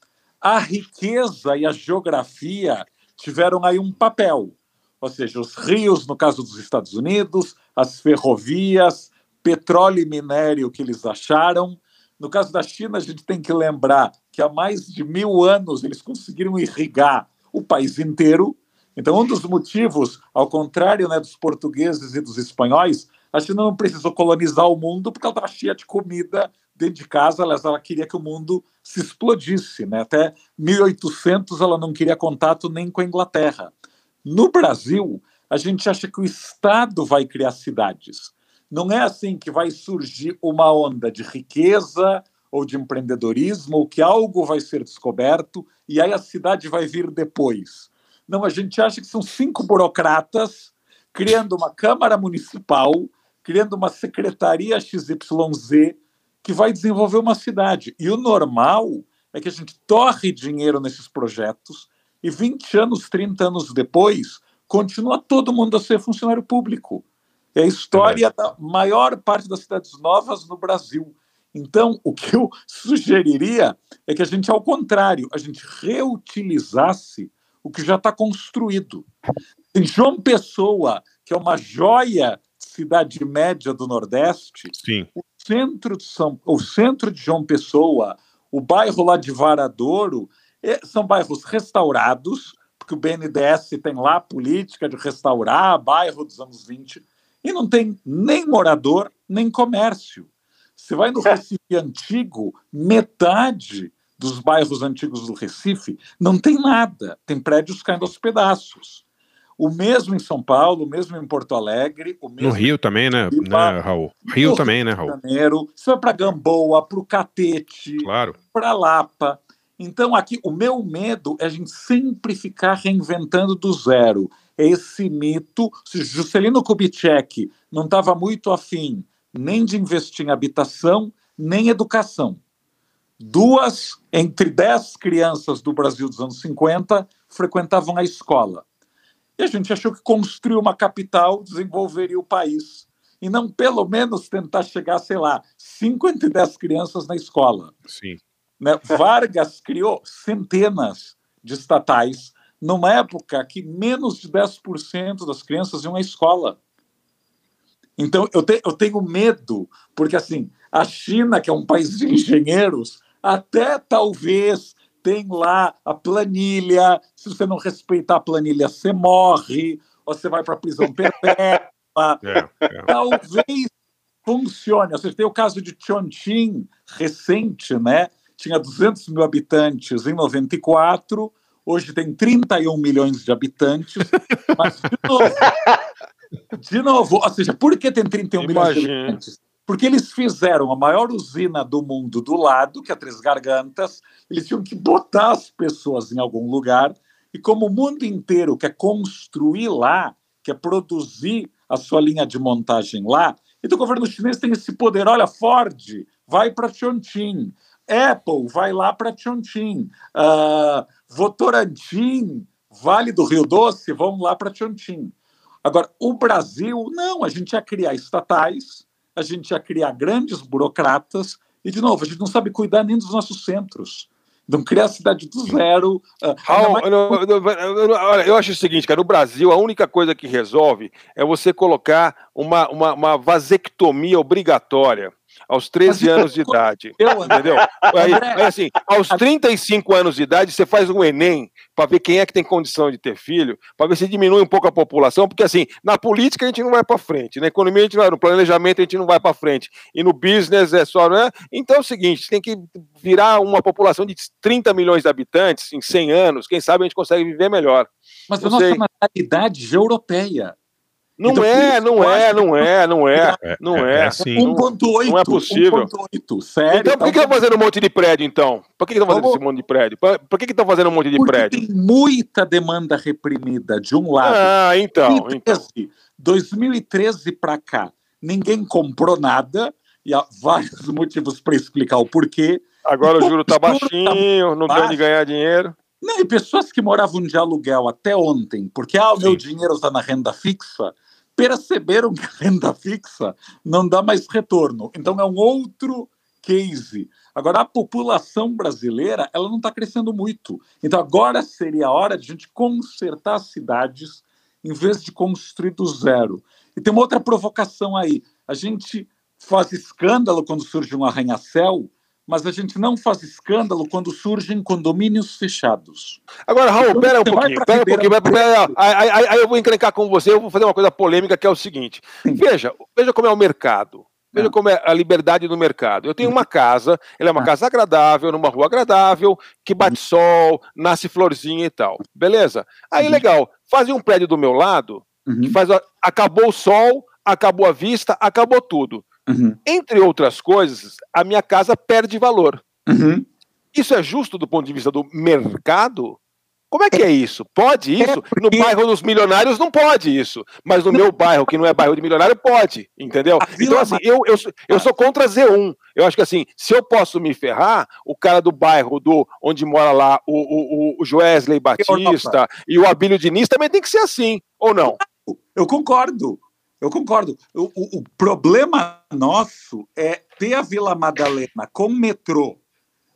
a riqueza e a geografia tiveram aí um papel. Ou seja, os rios, no caso dos Estados Unidos, as ferrovias, petróleo e minério que eles acharam. No caso da China, a gente tem que lembrar que há mais de mil anos eles conseguiram irrigar o país inteiro. Então, um dos motivos, ao contrário né, dos portugueses e dos espanhóis, a China não precisou colonizar o mundo porque ela estava cheia de comida dentro de casa, aliás, ela queria que o mundo se explodisse. Né? Até 1800 ela não queria contato nem com a Inglaterra. No Brasil, a gente acha que o Estado vai criar cidades. Não é assim que vai surgir uma onda de riqueza ou de empreendedorismo, ou que algo vai ser descoberto e aí a cidade vai vir depois. Não, a gente acha que são cinco burocratas criando uma Câmara Municipal, criando uma Secretaria XYZ que vai desenvolver uma cidade. E o normal é que a gente torre dinheiro nesses projetos e 20 anos, 30 anos depois, continua todo mundo a ser funcionário público. É a história é. da maior parte das cidades novas no Brasil. Então, o que eu sugeriria é que a gente, ao contrário, a gente reutilizasse o que já está construído. Em João Pessoa, que é uma joia cidade média do Nordeste, Sim. o centro de São, o centro de João Pessoa, o bairro lá de Varadouro, é, são bairros restaurados, porque o BNDES tem lá a política de restaurar bairro dos anos 20 e não tem nem morador, nem comércio. Você vai no Recife antigo, metade dos bairros antigos do Recife não tem nada, tem prédios caindo aos pedaços. O mesmo em São Paulo, o mesmo em Porto Alegre. no Rio também, né, né Raul? Rio no também, Rio né, Raul? Janeiro, você vai para Gamboa, para o Catete, claro. para Lapa. Então, aqui, o meu medo é a gente sempre ficar reinventando do zero esse mito. Juscelino Kubitschek não estava muito afim nem de investir em habitação, nem educação. Duas entre dez crianças do Brasil dos anos 50 frequentavam a escola. E a gente achou que construir uma capital desenvolveria o país. E não, pelo menos, tentar chegar, sei lá, 5 entre 10 crianças na escola. Sim. Né? Vargas criou centenas de estatais numa época que menos de 10% das crianças iam à escola. Então, eu, te, eu tenho medo, porque assim, a China, que é um país de engenheiros, até talvez tem lá a planilha. Se você não respeitar a planilha, você morre, ou você vai para a prisão perpétua. [laughs] É, é. Talvez funcione. Você tem o caso de Chongqing, recente, né? Tinha 200 mil habitantes em 94, hoje tem 31 milhões de habitantes. [laughs] Mas, de novo, de novo ou seja, por que tem 31 milhões de Imagina. habitantes? Porque eles fizeram a maior usina do mundo do lado, que é a Três Gargantas, eles tinham que botar as pessoas em algum lugar, e como o mundo inteiro quer construir lá, quer produzir a sua linha de montagem lá, então o governo chinês tem esse poder. Olha, Ford vai para Chongqing, Apple vai lá para Chongqing, uh, Votorantim, Vale do Rio Doce, vão lá para Chongqing. Agora, o Brasil, não, a gente ia criar estatais, a gente ia criar grandes burocratas, e, de novo, a gente não sabe cuidar nem dos nossos centros. Então, criar a cidade do zero. Uh, Raul, mais... olha, eu acho o seguinte, cara, no Brasil, a única coisa que resolve é você colocar uma, uma, uma vasectomia obrigatória aos 13 anos [laughs] de idade. Eu, entendeu? Aí, assim, aos 35 anos de idade, você faz um Enem para ver quem é que tem condição de ter filho, para ver se diminui um pouco a população, porque assim, na política a gente não vai para frente, na economia a gente não vai, no planejamento a gente não vai para frente, e no business é só, né? Então é o seguinte, tem que virar uma população de 30 milhões de habitantes em 100 anos, quem sabe a gente consegue viver melhor. Mas a nossa natalidade europeia. Não, então, é, não, é, não é, não é, não é, é assim. 1.8. Não é possível. 1.8, sério. Então, por que estão fazendo um monte de prédio, então? Por que estão fazendo esse monte de prédio? Por que estão fazendo um monte de Porque prédio? tem muita demanda reprimida de um lado. Ah, então. 2013, então. 2013 para cá, ninguém comprou nada, e há vários [laughs] motivos para explicar o porquê. Agora o juro está baixinho, não tem onde ganhar dinheiro. Não, e pessoas que moravam de aluguel até ontem, porque ah, o meu dinheiro está na renda fixa, perceberam que a [laughs] renda fixa não dá mais retorno. Então é um outro case. Agora, a população brasileira ela não está crescendo muito. Então agora seria a hora de a gente consertar as cidades em vez de construir do zero. E tem uma outra provocação aí. A gente faz escândalo quando surge um arranha-céu, mas a gente não faz escândalo quando surgem condomínios fechados. Agora, Raul, então, pera um pouquinho, pera um pouquinho. Pera, pera, aí, aí, aí, eu vou encrencar com você, eu vou fazer uma coisa polêmica que é o seguinte. Veja, veja como é o mercado. Veja como é a liberdade do mercado. Eu tenho uma casa, ela é uma casa agradável, numa rua agradável, que bate sol, nasce florzinha e tal. Beleza? Aí, legal. Fazem um prédio do meu lado, que faz. Acabou o sol, acabou a vista, acabou tudo. Uhum. Entre outras coisas, a minha casa perde valor. Uhum. Isso é justo do ponto de vista do mercado? Como é que é isso? Pode isso? É no bairro dos milionários não pode isso. Mas no meu bairro, que não é bairro de milionário, pode. Entendeu? Então, assim, eu, eu, eu sou contra Z1. Eu acho que assim, se eu posso me ferrar, o cara do bairro do onde mora lá o, o, o Joesley Batista e o Abílio Diniz também tem que ser assim, ou não? Eu concordo. Eu concordo. O, o, o, problema nosso é ter a Vila Madalena com metrô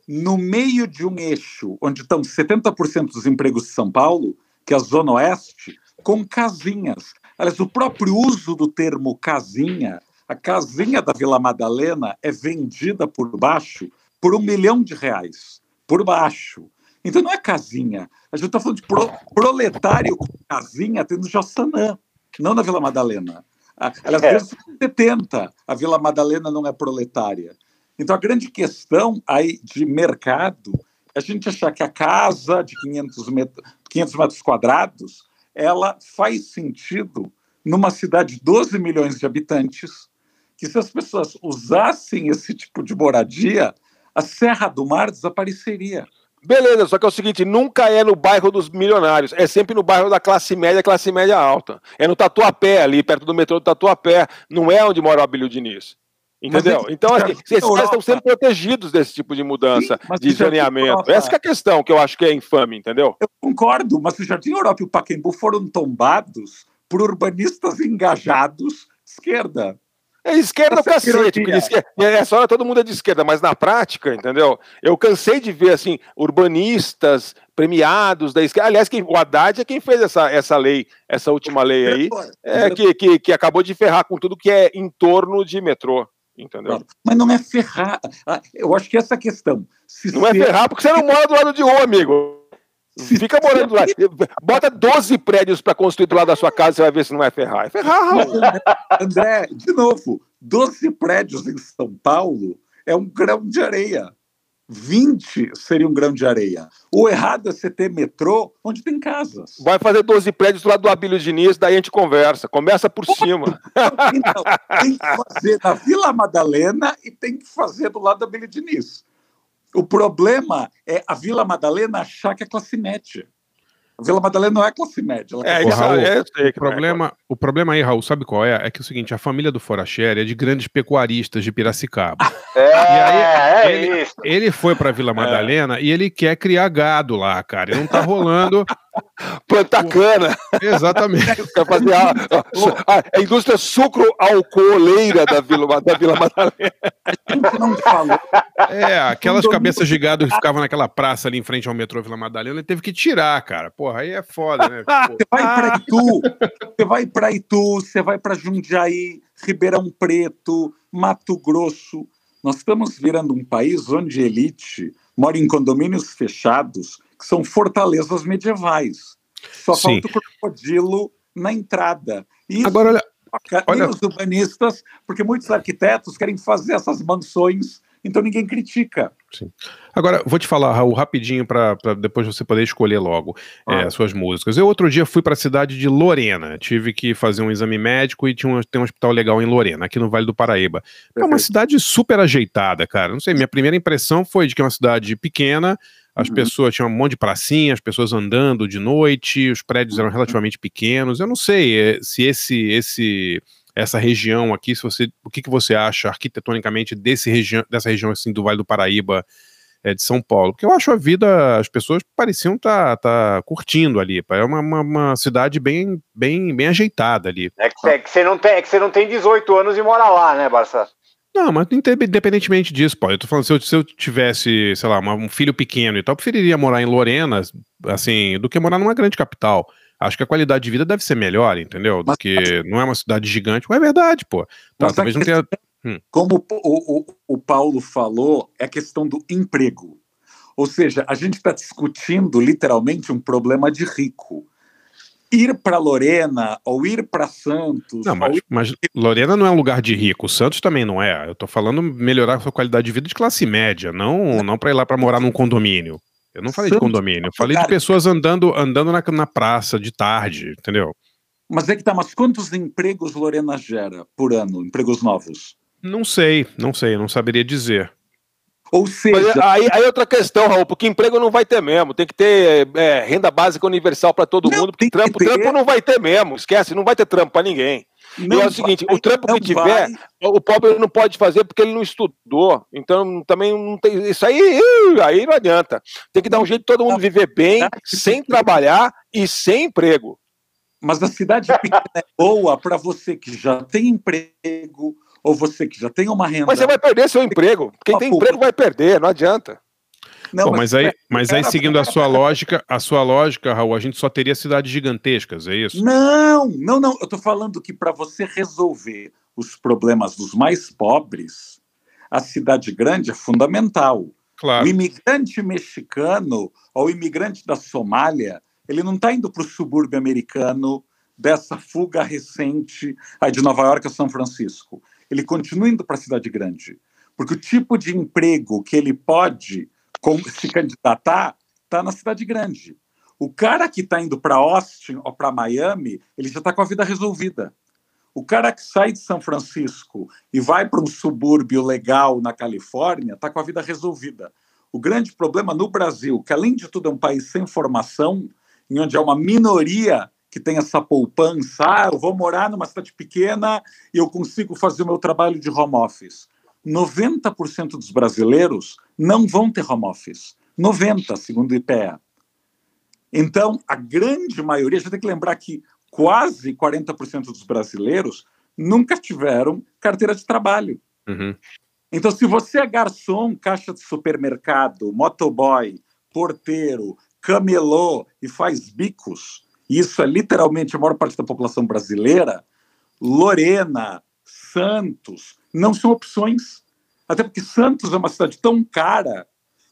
no meio de um eixo onde estão 70% dos empregos de São Paulo, que é a Zona Oeste, com casinhas. Aliás, o próprio uso do termo casinha, a casinha da Vila Madalena é vendida por baixo por um milhão de reais. Por baixo. Então não é casinha. A gente está falando de pro, proletário com casinha tendo Jaçanã, não na Vila Madalena. Aliás, é. desde 70 a Vila Madalena não é proletária. Então, a grande questão aí de mercado é a gente achar que a casa de 500 metros, 500 metros quadrados ela faz sentido numa cidade de 12 milhões de habitantes, que se as pessoas usassem esse tipo de moradia, a Serra do Mar desapareceria. Beleza, só que é o seguinte, nunca é no bairro dos milionários, é sempre no bairro da classe média, classe média alta. É no Tatuapé, ali, perto do metrô do Tatuapé, não é onde mora o Abílio Diniz. Entendeu? É, então, assim, [laughs] esses caras estão sendo protegidos desse tipo de mudança, Sim, de zoneamento. Essa é a questão que eu acho que é infame, entendeu? Eu concordo, mas o Jardim Europa e o Pacaembu foram tombados por urbanistas engajados de esquerda. É esquerda o cacete, porque esquerda, essa hora todo mundo é de esquerda, mas na prática, entendeu? Eu cansei de ver, assim, urbanistas premiados da esquerda. Aliás, quem, o Haddad é quem fez essa, essa lei, essa última lei aí, é, que, que, que acabou de ferrar com tudo que é em torno de metrô. Entendeu? Mas não é ferrar. Ah, Eu acho que essa questão. se Não é ferrar, porque você não mora do lado de um, amigo. Fica morando do lado. Bota 12 prédios para construir do lado da sua casa, você vai ver se não é ferrar. É ferrar, Raul. André, de novo, 12 prédios em São Paulo é um grão de areia. 20 seria um grão de areia. O errado é você ter metrô onde tem casas. Vai fazer 12 prédios do lado do Abílio Diniz, daí a gente conversa. Começa por cima. Então, tem que fazer na Vila Madalena e tem que fazer do lado da Billy Diniz. O problema é a Vila Madalena achar que é classe média. A Vila Madalena não é classe média. Ela É, isso Raul, eu sei o, é problema, o problema aí, Raul, sabe qual é? É que é o seguinte, a família do Foracheri é de grandes pecuaristas de Piracicaba. [laughs] É, E aí, é ele, isso. ele foi pra Vila Madalena e ele quer criar gado lá, cara. E não tá rolando. Plantar cana. Exatamente. Quer fazer a, a- a indústria sucro-alcooleira da Vila, da Vila Madalena. A gente não falou. É, aquelas cabeças de gado que ficavam naquela praça ali em frente ao metrô Vila Madalena, ele teve que tirar, cara. Porra, aí é foda, né? Você vai para Itu, você vai para Itu, você vai para Jundiaí, Ribeirão Preto, Mato Grosso. Nós estamos virando um país onde a elite mora em condomínios fechados, que são fortalezas medievais. Só Sim. falta o crocodilo na entrada. E isso Agora, olha, olha- os urbanistas, porque muitos arquitetos querem fazer essas mansões, então ninguém critica. Agora, vou te falar, Raul, rapidinho, para depois você poder escolher logo é, as suas músicas. Eu outro dia fui para a cidade de Lorena, tive que fazer um exame médico e tinha um, tem um hospital legal em Lorena, aqui no Vale do Paraíba. É uma cidade super ajeitada, cara. Não sei, minha primeira impressão foi de que é uma cidade pequena, as pessoas tinham um monte de pracinha, as pessoas andando de noite, os prédios eram relativamente pequenos. Eu não sei é, se esse esse essa região aqui, se você, o que, que você acha arquitetonicamente desse região, dessa região assim do Vale do Paraíba, é, de São Paulo? Porque eu acho a vida, as pessoas pareciam estar tá, curtindo ali. É uma, uma, uma cidade bem, bem, bem ajeitada ali. É que, é que você não tem, é que você não tem 18 anos e mora lá, né, Barça? Não, mas independentemente disso, pô, eu tô falando, se eu, se eu tivesse, sei lá, uma- um filho pequeno e tal, eu preferiria morar em Lorena, assim, do que morar numa grande capital. Acho que a qualidade de vida deve ser melhor, entendeu? Do que não é uma cidade gigante, mas é verdade, pô. Tá, talvez não tenha. Hum. Como o, o, o Paulo falou, é a questão do emprego. Ou seja, a gente está discutindo literalmente um problema de rico. Ir para Lorena ou ir para Santos. Não, mas, ir- mas Lorena não é um lugar de rico, Santos também não é. Eu tô falando melhorar a sua qualidade de vida de classe média, não, não para ir lá para morar num condomínio. Eu não falei de Santos condomínio, é eu um falei de lugar- pessoas andando, andando na, na praça de tarde, entendeu? Mas é que tá, mas quantos empregos Lorena gera por ano? Empregos novos? Não sei, não sei, não saberia dizer. Ou seja, aí, aí outra questão, Raul, porque emprego não vai ter mesmo. Tem que ter é, renda básica universal para todo mundo, porque trampo, trampo não vai ter mesmo. Esquece, não vai ter trampo para ninguém. Não e é o vai, seguinte, o trampo não que tiver, vai. o pobre não pode fazer porque ele não estudou. Então também não tem. Isso aí, aí não adianta. Tem que dar um jeito de todo mundo viver bem, sem trabalhar e sem emprego. mas a cidade pequena é boa para você que já tem emprego ou você que já tem uma renda. Mas você vai perder seu emprego. Quem tem emprego vai perder, não adianta. Não, Pô, mas mas aí, espera, mas aí espera, seguindo a sua espera. lógica, a sua lógica, Raul, a gente só teria cidades gigantescas, é isso? Não, não, não. Eu estou falando que para você resolver os problemas dos mais pobres, a cidade grande é fundamental. Claro. O imigrante mexicano ou o imigrante da Somália, ele não está indo para o subúrbio americano dessa fuga recente aí de Nova York a São Francisco. Ele continua indo para a cidade grande. Porque o tipo de emprego que ele pode se candidatar está na cidade grande. O cara que está indo para Austin ou para Miami, ele já está com a vida resolvida. O cara que sai de São Francisco e vai para um subúrbio legal na Califórnia está com a vida resolvida. O grande problema no Brasil, que além de tudo é um país sem formação, em onde há uma minoria que tem essa poupança, ah, eu vou morar numa cidade pequena e eu consigo fazer o meu trabalho de home office. 90% dos brasileiros não vão ter home office. 90, segundo o IPEA. Então, a grande maioria, a gente tem que lembrar que quase 40% dos brasileiros nunca tiveram carteira de trabalho. Uhum. Então, se você é garçom, caixa de supermercado, motoboy, porteiro, camelô e faz bicos, isso é literalmente a maior parte da população brasileira, Lorena, Santos, não são opções. Até porque Santos é uma cidade tão cara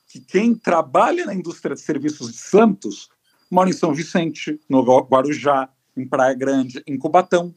que quem trabalha na indústria de serviços de Santos mora em São Vicente, no Guarujá, em Praia Grande, em Cubatão.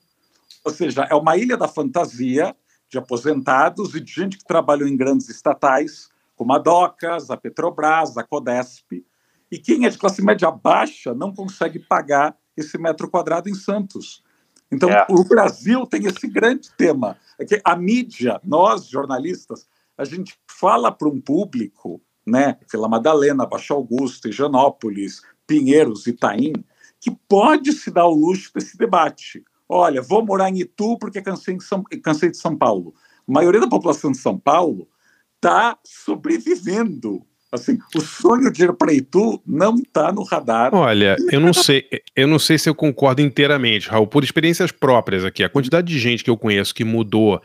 Ou seja, é uma ilha da fantasia de aposentados e de gente que trabalhou em grandes estatais, como a Docas, a Petrobras, a Codesp. E quem é de classe média baixa não consegue pagar esse metro quadrado em Santos. Então, é. o Brasil tem esse grande tema. É que a mídia, nós, jornalistas, a gente fala para um público, né, Vila Madalena, Baixo Augusto, Higienópolis, Pinheiros, Itaim, que pode se dar o luxo desse debate. Olha, vou morar em Itu porque cansei, São, cansei de São Paulo. A maioria da população de São Paulo está sobrevivendo Assim, o sonho de ir para Itu não está no radar. Olha, eu não sei, eu não sei se eu concordo inteiramente, Raul, por experiências próprias aqui. A quantidade de gente que eu conheço que mudou,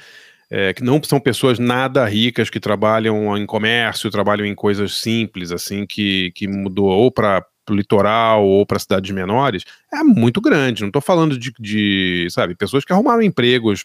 é, que não são pessoas nada ricas, que trabalham em comércio, trabalham em coisas simples, assim, que, que mudou ou para o litoral ou para cidades menores, é muito grande. Não estou falando de, de, sabe, pessoas que arrumaram empregos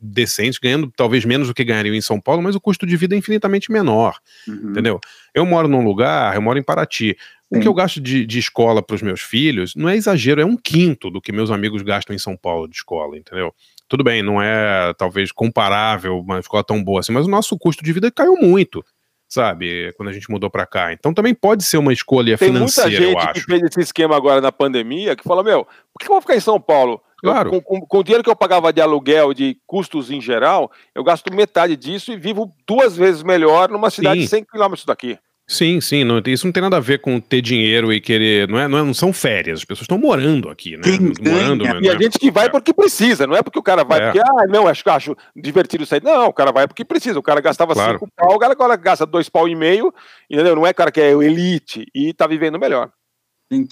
decentes, ganhando talvez menos do que ganhariam em São Paulo, mas o custo de vida é infinitamente menor, uhum. entendeu? Eu moro num lugar, eu moro em Paraty, o que eu gasto de, de escola para os meus filhos não é exagero, é um quinto do que meus amigos gastam em São Paulo de escola, entendeu? Tudo bem, não é talvez comparável uma escola tão boa assim, mas o nosso custo de vida caiu muito, sabe? Quando a gente mudou para cá. Então também pode ser uma escolha Tem financeira, muita gente eu acho. que fez esse esquema agora na pandemia que fala: Meu, por que eu vou ficar em São Paulo? Claro. Eu, com, com, com, o dinheiro que eu pagava de aluguel, de custos em geral, eu gasto metade disso e vivo duas vezes melhor numa cidade de 100 quilômetros daqui. Sim, sim, não, isso não tem nada a ver com ter dinheiro e querer, não é, não, é, não são férias, as pessoas estão morando aqui, né? Morando, né, e a gente que vai porque precisa, não é porque o cara vai é. porque, ah, não, acho, acho divertido sair. Não, o cara vai porque precisa, o cara gastava claro. cinco pau, o cara agora gasta dois pau e meio, entendeu? Não é cara que é elite e tá vivendo melhor.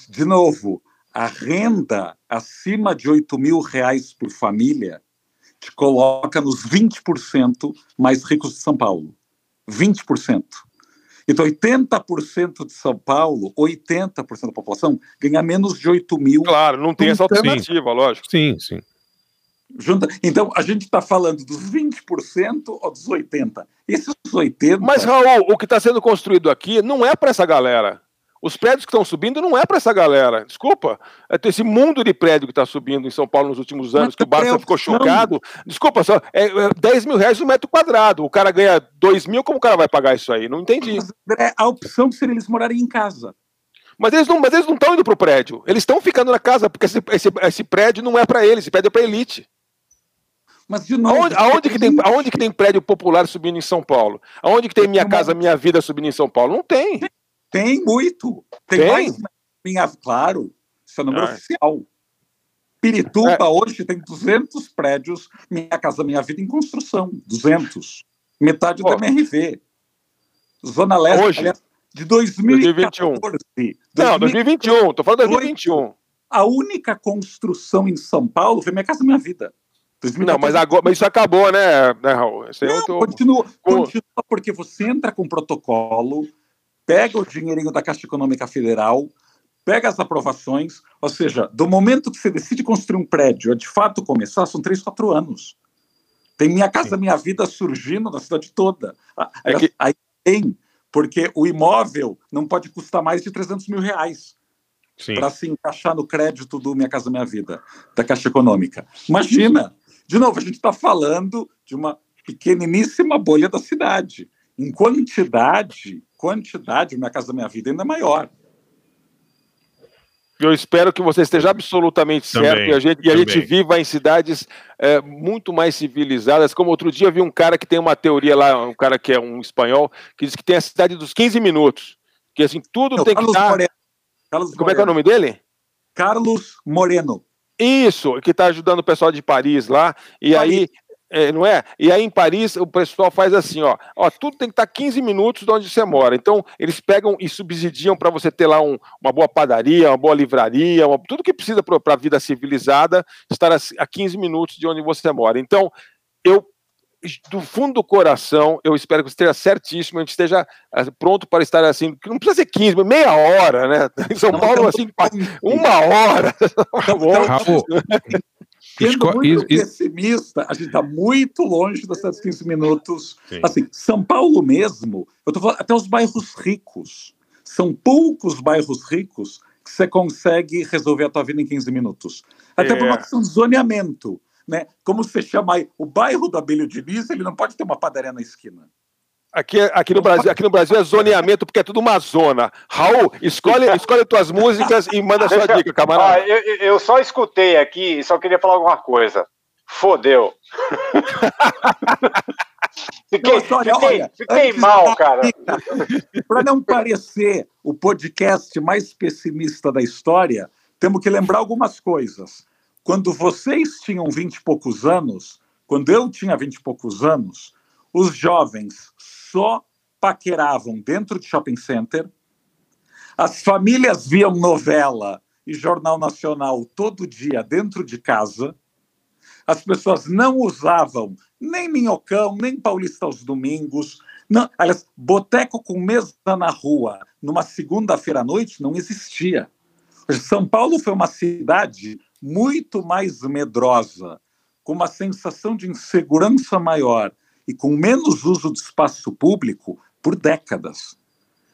De novo, a renda acima de 8 mil reais por família te coloca nos 20% mais ricos de São Paulo. 20%. Então, 80% de São Paulo, 80% da população, ganha menos de 8 mil. Claro, não tem essa alternativa, sim. lógico. Sim, sim. Junta, então, a gente está falando dos 20% ou dos 80%. Esses 80%. Mas, Raul, o que está sendo construído aqui não é para essa galera. Os prédios que estão subindo não é para essa galera. Desculpa. É esse mundo de prédio que está subindo em São Paulo nos últimos anos, que o Barça ficou chocado. Desculpa, só, é, é 10 mil reais um metro quadrado. O cara ganha 2 mil, como o cara vai pagar isso aí? Não entendi. É a opção seria eles morarem em casa. Mas eles não estão indo para o prédio. Eles estão ficando na casa, porque esse, esse, esse prédio não é para eles, esse prédio é para elite. Mas de novo, aonde, aonde, que tem, aonde que tem prédio popular subindo em São Paulo? Aonde que tem Minha Casa Minha Vida subindo em São Paulo? Não tem. Tem muito. Tem, tem? mais. Minha, claro, isso é número ah. oficial. Pirituba é. hoje tem 200 prédios Minha Casa Minha Vida em construção. 200. Metade Pô. da MRV. Zona Leste, hoje, aliás, de 2014. 2021. Não, 2021. Estou falando de 2021. A única construção em São Paulo foi Minha Casa Minha Vida. 2014. Não, mas, agora, mas isso acabou, né, né Raul? Não, tô... continua, continua, porque você entra com protocolo, pega o dinheirinho da Caixa Econômica Federal, pega as aprovações, ou seja, do momento que você decide construir um prédio a de fato começar, são três, quatro anos. Tem Minha Casa. Minha Vida surgindo na cidade toda. É que... Aí tem, porque o imóvel não pode custar mais de 300 mil reais para se encaixar no crédito do Minha Casa Minha Vida, da Caixa Econômica. Imagina! De novo, a gente está falando de uma pequeniníssima bolha da cidade. Em quantidade, quantidade, Minha Casa Minha Vida ainda é maior. Eu espero que você esteja absolutamente também, certo e a gente, e a gente viva em cidades é, muito mais civilizadas. Como outro dia eu vi um cara que tem uma teoria lá, um cara que é um espanhol, que diz que tem a cidade dos 15 minutos. Que assim, tudo Não, tem Carlos que estar. Moreno. Carlos Como Moreno. é que é o nome dele? Carlos Moreno. Isso, que está ajudando o pessoal de Paris lá. E Paris. aí É, não é? E aí em Paris o pessoal faz assim, ó, ó, tudo tem que estar 15 minutos de onde você mora. Então eles pegam e subsidiam para você ter lá um, uma boa padaria, uma boa livraria, uma, tudo que precisa para a vida civilizada estar a, a 15 minutos de onde você mora. Então eu do fundo do coração, eu espero que você esteja certíssimo, a gente esteja eh, pronto para estar assim, não precisa ser 15, meia hora, né? [laughs] Em São Paulo, assim, uma hora. [laughs] Raul, Sendo Esco... muito pessimista, a gente está muito longe desses 15 minutos. Sim. Assim, São Paulo mesmo, eu tô falando, até os bairros ricos, são poucos bairros ricos que você consegue resolver a tua vida em 15 minutos. Até é. por uma questão de zoneamento. Né? Como você chama aí, o bairro do Abelho Diniz, ele não pode ter uma padaria na esquina. Aqui, aqui, no Brasil, aqui no Brasil é zoneamento, porque é tudo uma zona. Raul, escolhe, escolhe tuas músicas e manda sua dica, camarada. Ah, eu, eu, só escutei aqui e só queria falar alguma coisa. Fodeu. [laughs] fiquei, fiquei, olha, fiquei mal, cara. [laughs] Para não parecer o podcast mais pessimista da história, temos que lembrar algumas coisas. Quando vocês tinham vinte e poucos anos, quando eu tinha vinte e poucos anos, os jovens só paqueravam dentro de shopping center, as famílias viam novela e jornal nacional todo dia dentro de casa, as pessoas não usavam nem minhocão, nem paulista aos domingos. Não, aliás, boteco com mesa na rua numa segunda-feira à noite não existia. São Paulo foi uma cidade muito mais medrosa, com uma sensação de insegurança maior e com menos uso de espaço público por décadas.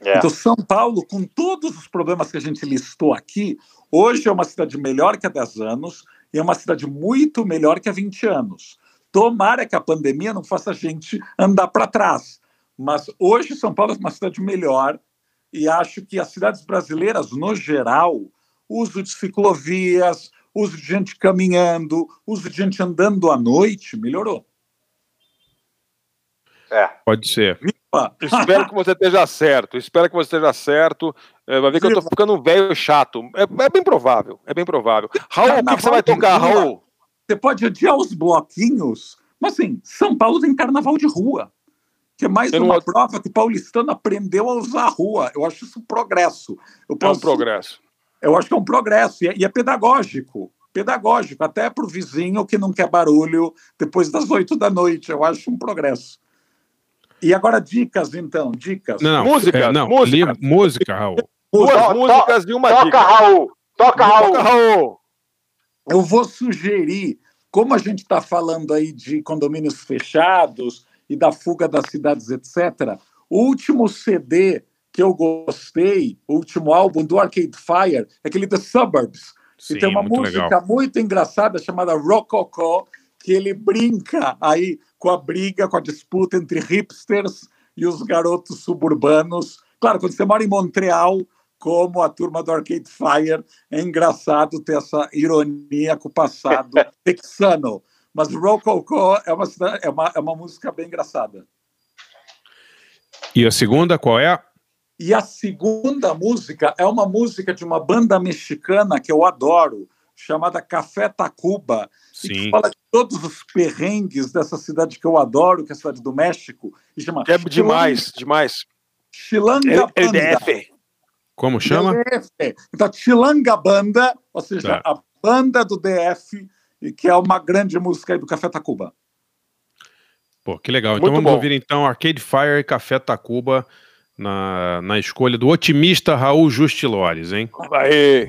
É. Então, São Paulo, com todos os problemas que a gente listou aqui, hoje é uma cidade melhor que há 10 anos e é uma cidade muito melhor que há 20 anos. Tomara que a pandemia não faça a gente andar para trás. Mas hoje São Paulo é uma cidade melhor e acho que as cidades brasileiras, no geral, uso de ciclovias, uso de gente caminhando, uso de gente andando à noite, melhorou. É. Pode ser. Espero que você esteja certo. Espero que você esteja certo. É, vai ver que eu tô ficando um velho chato. É, é, bem provável. É bem provável. Raul, o que, que, você vai tocar, Raul? Você pode adiar os bloquinhos, mas assim, São Paulo tem carnaval de rua. Que é mais eu uma não... prova que o paulistano aprendeu a usar a rua. Eu acho isso um progresso. Eu posso... É um progresso. Eu acho que é um progresso. E é, e é pedagógico pedagógico, até para o vizinho que não quer barulho depois das oito da noite. Eu acho um progresso. E agora dicas, então, dicas. Não, música, é, não, música, música, Raul. Duas músicas e uma toca, dica. Raul. Toca, Raul. Toca, Raul. Eu vou sugerir, como a gente está falando aí de condomínios fechados e da fuga das cidades, etc., o último CD que eu gostei, o último álbum do Arcade Fire, é aquele The Suburbs. Sim, e tem uma música legal. muito engraçada chamada Rococo, que ele brinca aí com a briga, com a disputa entre hipsters e os garotos suburbanos. Claro, quando você mora em Montreal, como a turma do Arcade Fire, é engraçado ter essa ironia com o passado [laughs] texano. Mas Rococo é uma, é, uma, é uma música bem engraçada. E a segunda qual é? E a segunda música é uma música de uma banda mexicana que eu adoro, chamada Café Tacuba, Sim. e que fala de todos os perrengues dessa cidade que eu adoro, que é a cidade do México. E chama é demais, demais. Chilanga Banda. Como chama? DF. Então, Chilanga Banda, ou seja, tá. a banda do DF, e que é uma grande música aí do Café Tacuba. Pô, que legal. Então Muito vamos bom. ouvir então Arcade Fire e Café Tacuba na, na escolha do otimista Raul Justilores, hein? Aê!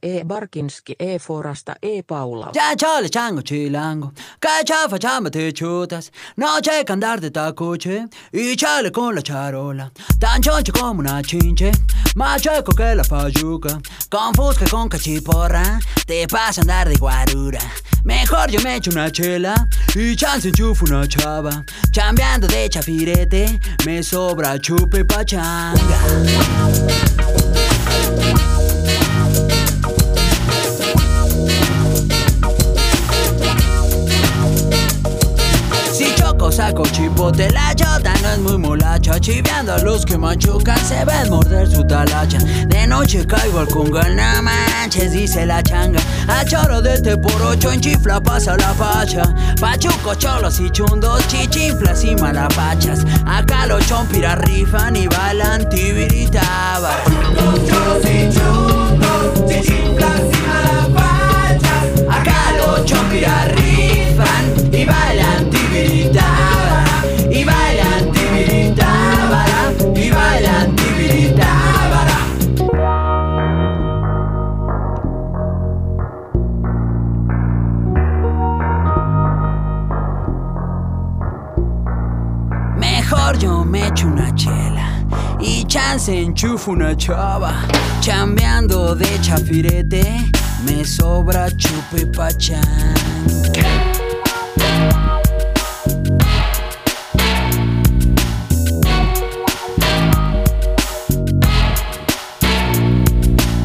E. Barkinski e. Forasta e. Paula. Ya chale chango chilango, cacha facciamo te chutas, no c'è che andare de tacuche, y chale con la charola, tan choncho como una chinche, ma checo que la fayuca, con fusca con cachiporra, te pasa andar de guarura. Mejor yo me echo una chela. Y chance enchufo una chava, chambeando de chafirete, me sobra chupe pachanga. Choco saco chipote la chota no es muy molacha Chiveando a los que machucan se ven morder su talacha. De noche caigo al congal, no manches, dice la changa. A choro de este por ocho en chifla pasa la facha. Pachuco, cholos y chundos, chichinflas y malapachas. Acá los chompiras rifan y bailan tibiritaba cholos y chundos, chichinflas y malapachas. Acá los chompiras y chance enchufo una chava. Chambeando de chafirete, me sobra chupe pachán.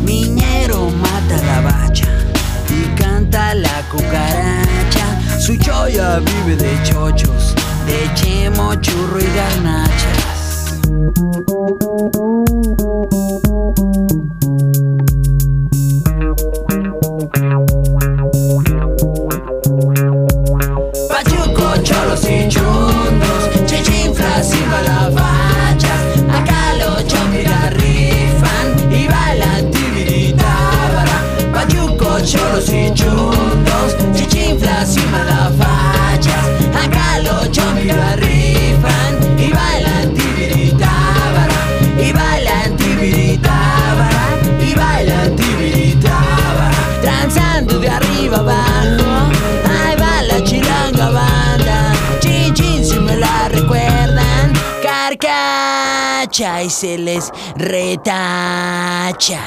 Miñero mata la bacha y canta la cucaracha. Su choya vive de chochos, de chemo, churro y Thank you. Y se les retacha.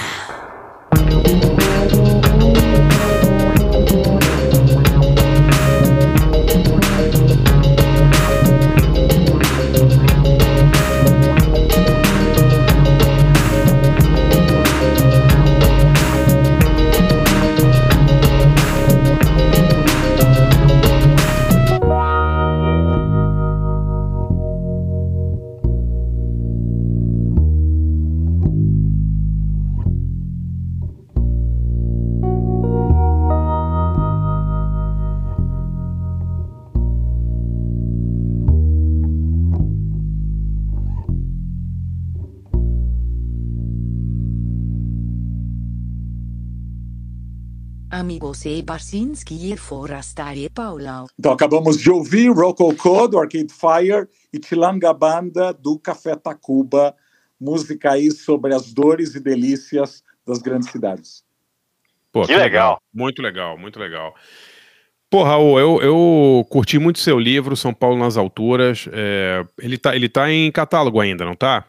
E Barsinski e Forasta e Paula. Então acabamos de ouvir Rococo do Arcade Fire e Tilanga Banda do Café Tacuba, música aí sobre as dores e delícias das grandes cidades. Pô, Que legal. Muito legal, muito legal. Pô, Raul, eu, eu curti muito seu livro, São Paulo nas Alturas. É, ele, tá, ele tá em catálogo ainda, não tá?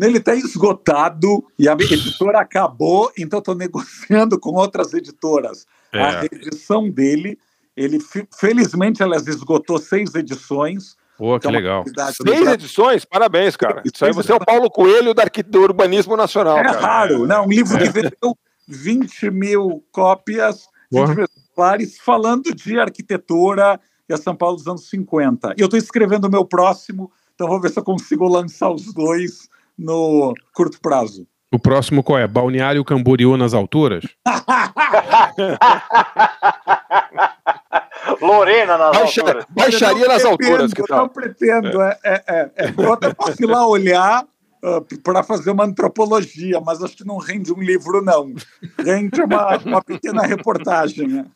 Ele está esgotado e a [laughs] editora acabou, então estou negociando com outras editoras É. a reedição dele. Ele, felizmente, ela esgotou seis edições. Pô, que É uma legal. Seis edições, parabéns, cara. Isso aí você é o Paulo Coelho da do urbanismo nacional, É cara. raro, né? Um livro que vendeu 20 mil cópias, 20 Porra. mil exemplares, falando de arquitetura e a São Paulo dos anos 50. E eu estou escrevendo o meu próximo, então vou ver se eu consigo lançar os dois no curto prazo. O próximo qual é? Balneário Camboriú nas alturas? Lorena nas Baixa- alturas. baixaria nas alturas, pretendo, que Eu tal? não pretendo, é, é, é, é. Posso ir lá olhar, uh, para fazer uma antropologia, mas acho que não rende um livro, não. Rende uma, uma pequena reportagem. Né?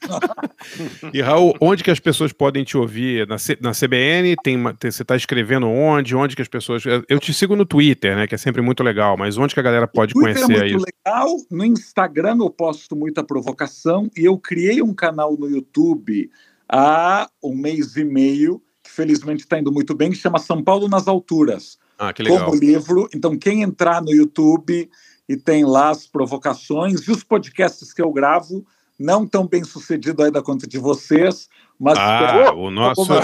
E, Raul, onde que as pessoas podem te ouvir? Na, C, na CBN, tem, tem você está escrevendo onde? Onde que as pessoas... Eu te sigo no Twitter, né, que é sempre muito legal, mas onde que a galera pode conhecer é muito isso? legal. No Instagram eu posto muita provocação e eu criei um canal no YouTube há um mês e meio, que felizmente está indo muito bem, que chama São Paulo nas Alturas. Ah, que legal. Como livro. Então, quem entrar no YouTube e tem lá as provocações e os podcasts que eu gravo, não tão bem sucedido aí da conta de vocês, mas ah, o nosso é,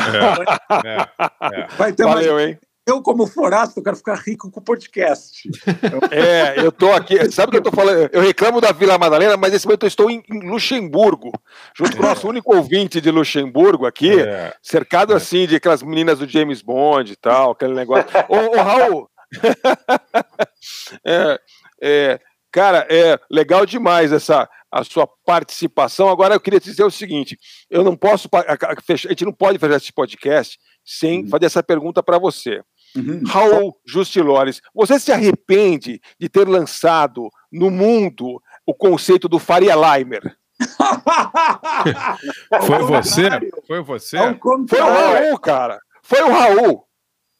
é, é. vai ter Valeu, mais... hein? Eu, como forasto, eu quero ficar rico com o podcast. [laughs] É, eu tô aqui. Sabe o que eu tô falando? Eu reclamo da Vila Madalena, mas nesse momento eu estou em, em Luxemburgo, junto com o nosso único ouvinte de Luxemburgo aqui, É. cercado assim de aquelas meninas do James Bond e tal, aquele negócio. Ô, ô Raul! [laughs] É, é, cara, é legal demais essa a sua participação. Agora eu queria te dizer o seguinte: eu não posso a, a- fechar- a gente não pode fazer esse podcast sem fazer essa pergunta para você. Raul Justilores, você se arrepende de ter lançado no mundo o conceito do Faria Limer? [laughs] Foi você? Foi você? Foi o. Raul, cara. Foi o Raul.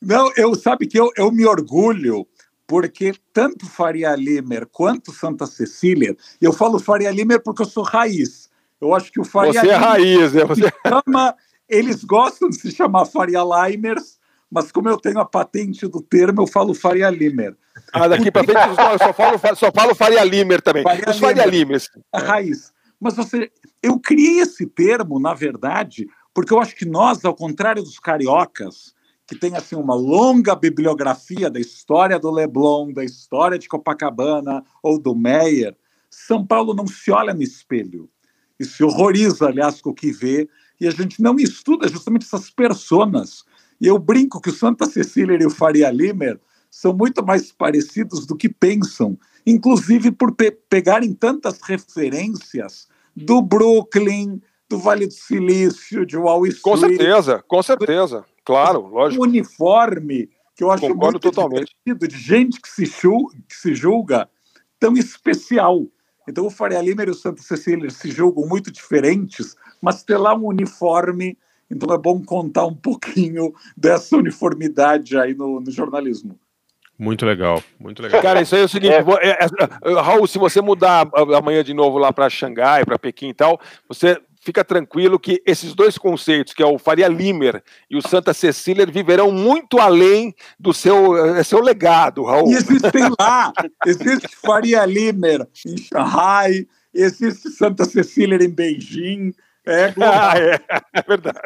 Não, eu sabe que eu, eu me orgulho porque tanto Faria Limer quanto Santa Cecília, e eu falo Faria Limer porque eu sou raiz. Eu acho que o Faria Você é raiz, né? Você... chama, eles gostam de se chamar Faria Limers, mas como eu tenho a patente do termo, eu falo Faria Limer. Ah, daqui pra frente eu só falo, só falo Faria Limer também. Faria Os Faria Limer. A raiz. Mas você, eu criei esse termo, na verdade, porque eu acho que nós, ao contrário dos cariocas, que tem assim uma longa bibliografia da história do Leblon, da história de Copacabana ou do Meyer, São Paulo não se olha no espelho e se horroriza, aliás, com o que vê, e a gente não estuda justamente essas personas. E eu brinco que o Santa Cecília e o Faria Limer são muito mais parecidos do que pensam, inclusive por pe pegarem tantas referências do Brooklyn, do Vale do Silício, de Wall Street. Com certeza, com certeza. Claro, Um lógico. uniforme que eu acho Concordo muito totalmente. divertido, de gente que se, julga, que se julga tão especial. Então o Faria Lima e o Santa Cecília se julgam muito diferentes, mas ter lá um uniforme, então é bom contar um pouquinho [laughs] dessa uniformidade aí no, no jornalismo. Muito legal, muito legal. Cara, isso aí é o seguinte, vo- é, é, é, Raul, se você mudar amanhã de novo lá para Xangai, para Pequim e tal, você fica tranquilo que esses dois conceitos, que é o Faria Limer e o Santa Cecília, viverão muito além do seu, é, seu legado, Raul. E existem lá, existe Faria Limer em Shanghai, existe Santa Cecília em Beijing, é global. Ah, é, é verdade.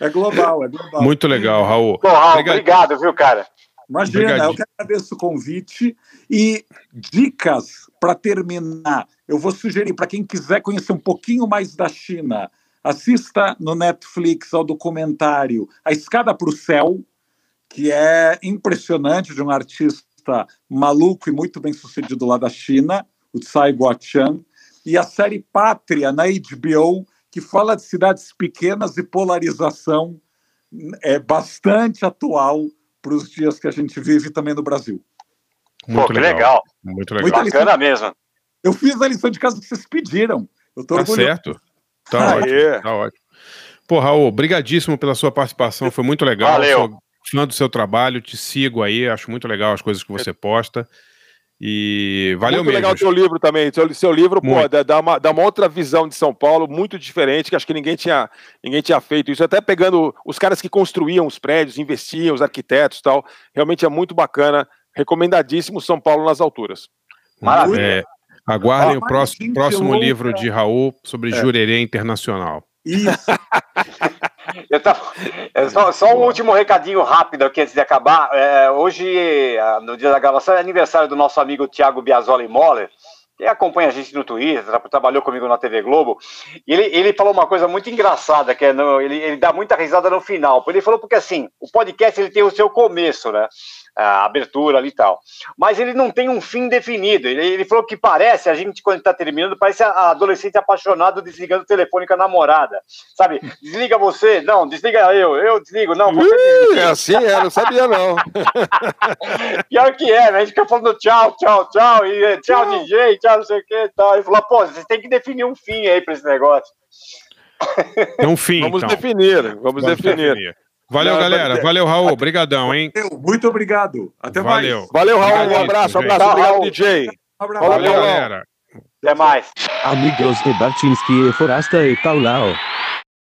É global, é global. Muito legal, Raul. Bom, Raul, Obrigado. obrigado, viu, cara? Imagina, Obrigadinho. eu que agradeço o convite e dicas para terminar. Eu vou sugerir para quem quiser conhecer um pouquinho mais da China, assista no Netflix ao documentário A Escada para o Céu, que é impressionante de um artista maluco e muito bem sucedido lá da China, o Tsai Guo-chan, e a série Pátria na HBO, que fala de cidades pequenas e polarização é bastante atual para os dias que a gente vive também no Brasil. Muito Pô, que legal. Muito legal. lição- Bacana mesmo. Eu fiz a lição de casa que vocês pediram. Eu tô Tá orgulhoso. certo. Tá Aê. ótimo, tá ótimo. Pô, Raul, brigadíssimo pela sua participação, foi muito legal. Valeu. Sou fã do seu trabalho, te sigo aí, acho muito legal as coisas que você posta. E valeu muito mesmo. legal o seu livro também. Seu, seu livro, pô, Muito. dá, dá uma, dá uma outra visão de São Paulo, muito diferente, que acho que ninguém tinha, ninguém tinha feito isso. Até pegando os caras que construíam os prédios, investiam, os arquitetos e tal. Realmente é muito bacana. Recomendadíssimo São Paulo nas alturas. Maravilha. É, aguardem Ó, o próximo, próximo livro de Raul sobre É. jurerê internacional. Isso. [laughs] Tava- é só, só um último recadinho rápido aqui antes de acabar. É, hoje, ah, no dia da gravação, é aniversário do nosso amigo Thiago Biasoli Moller, que acompanha a gente no Twitter, tra- trabalhou comigo na TV Globo. E ele, ele falou uma coisa muito engraçada, que é no- ele, ele dá muita risada no final. Ele falou porque assim, o podcast ele tem o seu começo, né? A abertura ali e tal. Mas ele não tem um fim definido. Ele, ele falou que parece, a gente, quando está terminando, parece a adolescente apaixonado desligando o telefone com a namorada. Sabe? Desliga você, não, desliga eu, eu desligo, não, você desliga. É assim, é, não sabia não. [laughs] Pior que é, né? A gente fica falando tchau, tchau, tchau, e tchau, tchau. DJ, tchau, não sei o que e tal. Ele falou, pô, vocês têm que definir um fim aí para esse negócio. Tem um fim, Vamos então. definir, vamos, vamos definir. definir. Valeu, galera. Valeu, Raul. Obrigadão, hein? Muito obrigado. Até Valeu. mais. Valeu, Raul. Um abraço, um abraço. Obrigado, DJ. abraço. Valeu, galera. Até mais. Amigos de Bartinski, Forasta e Paulão.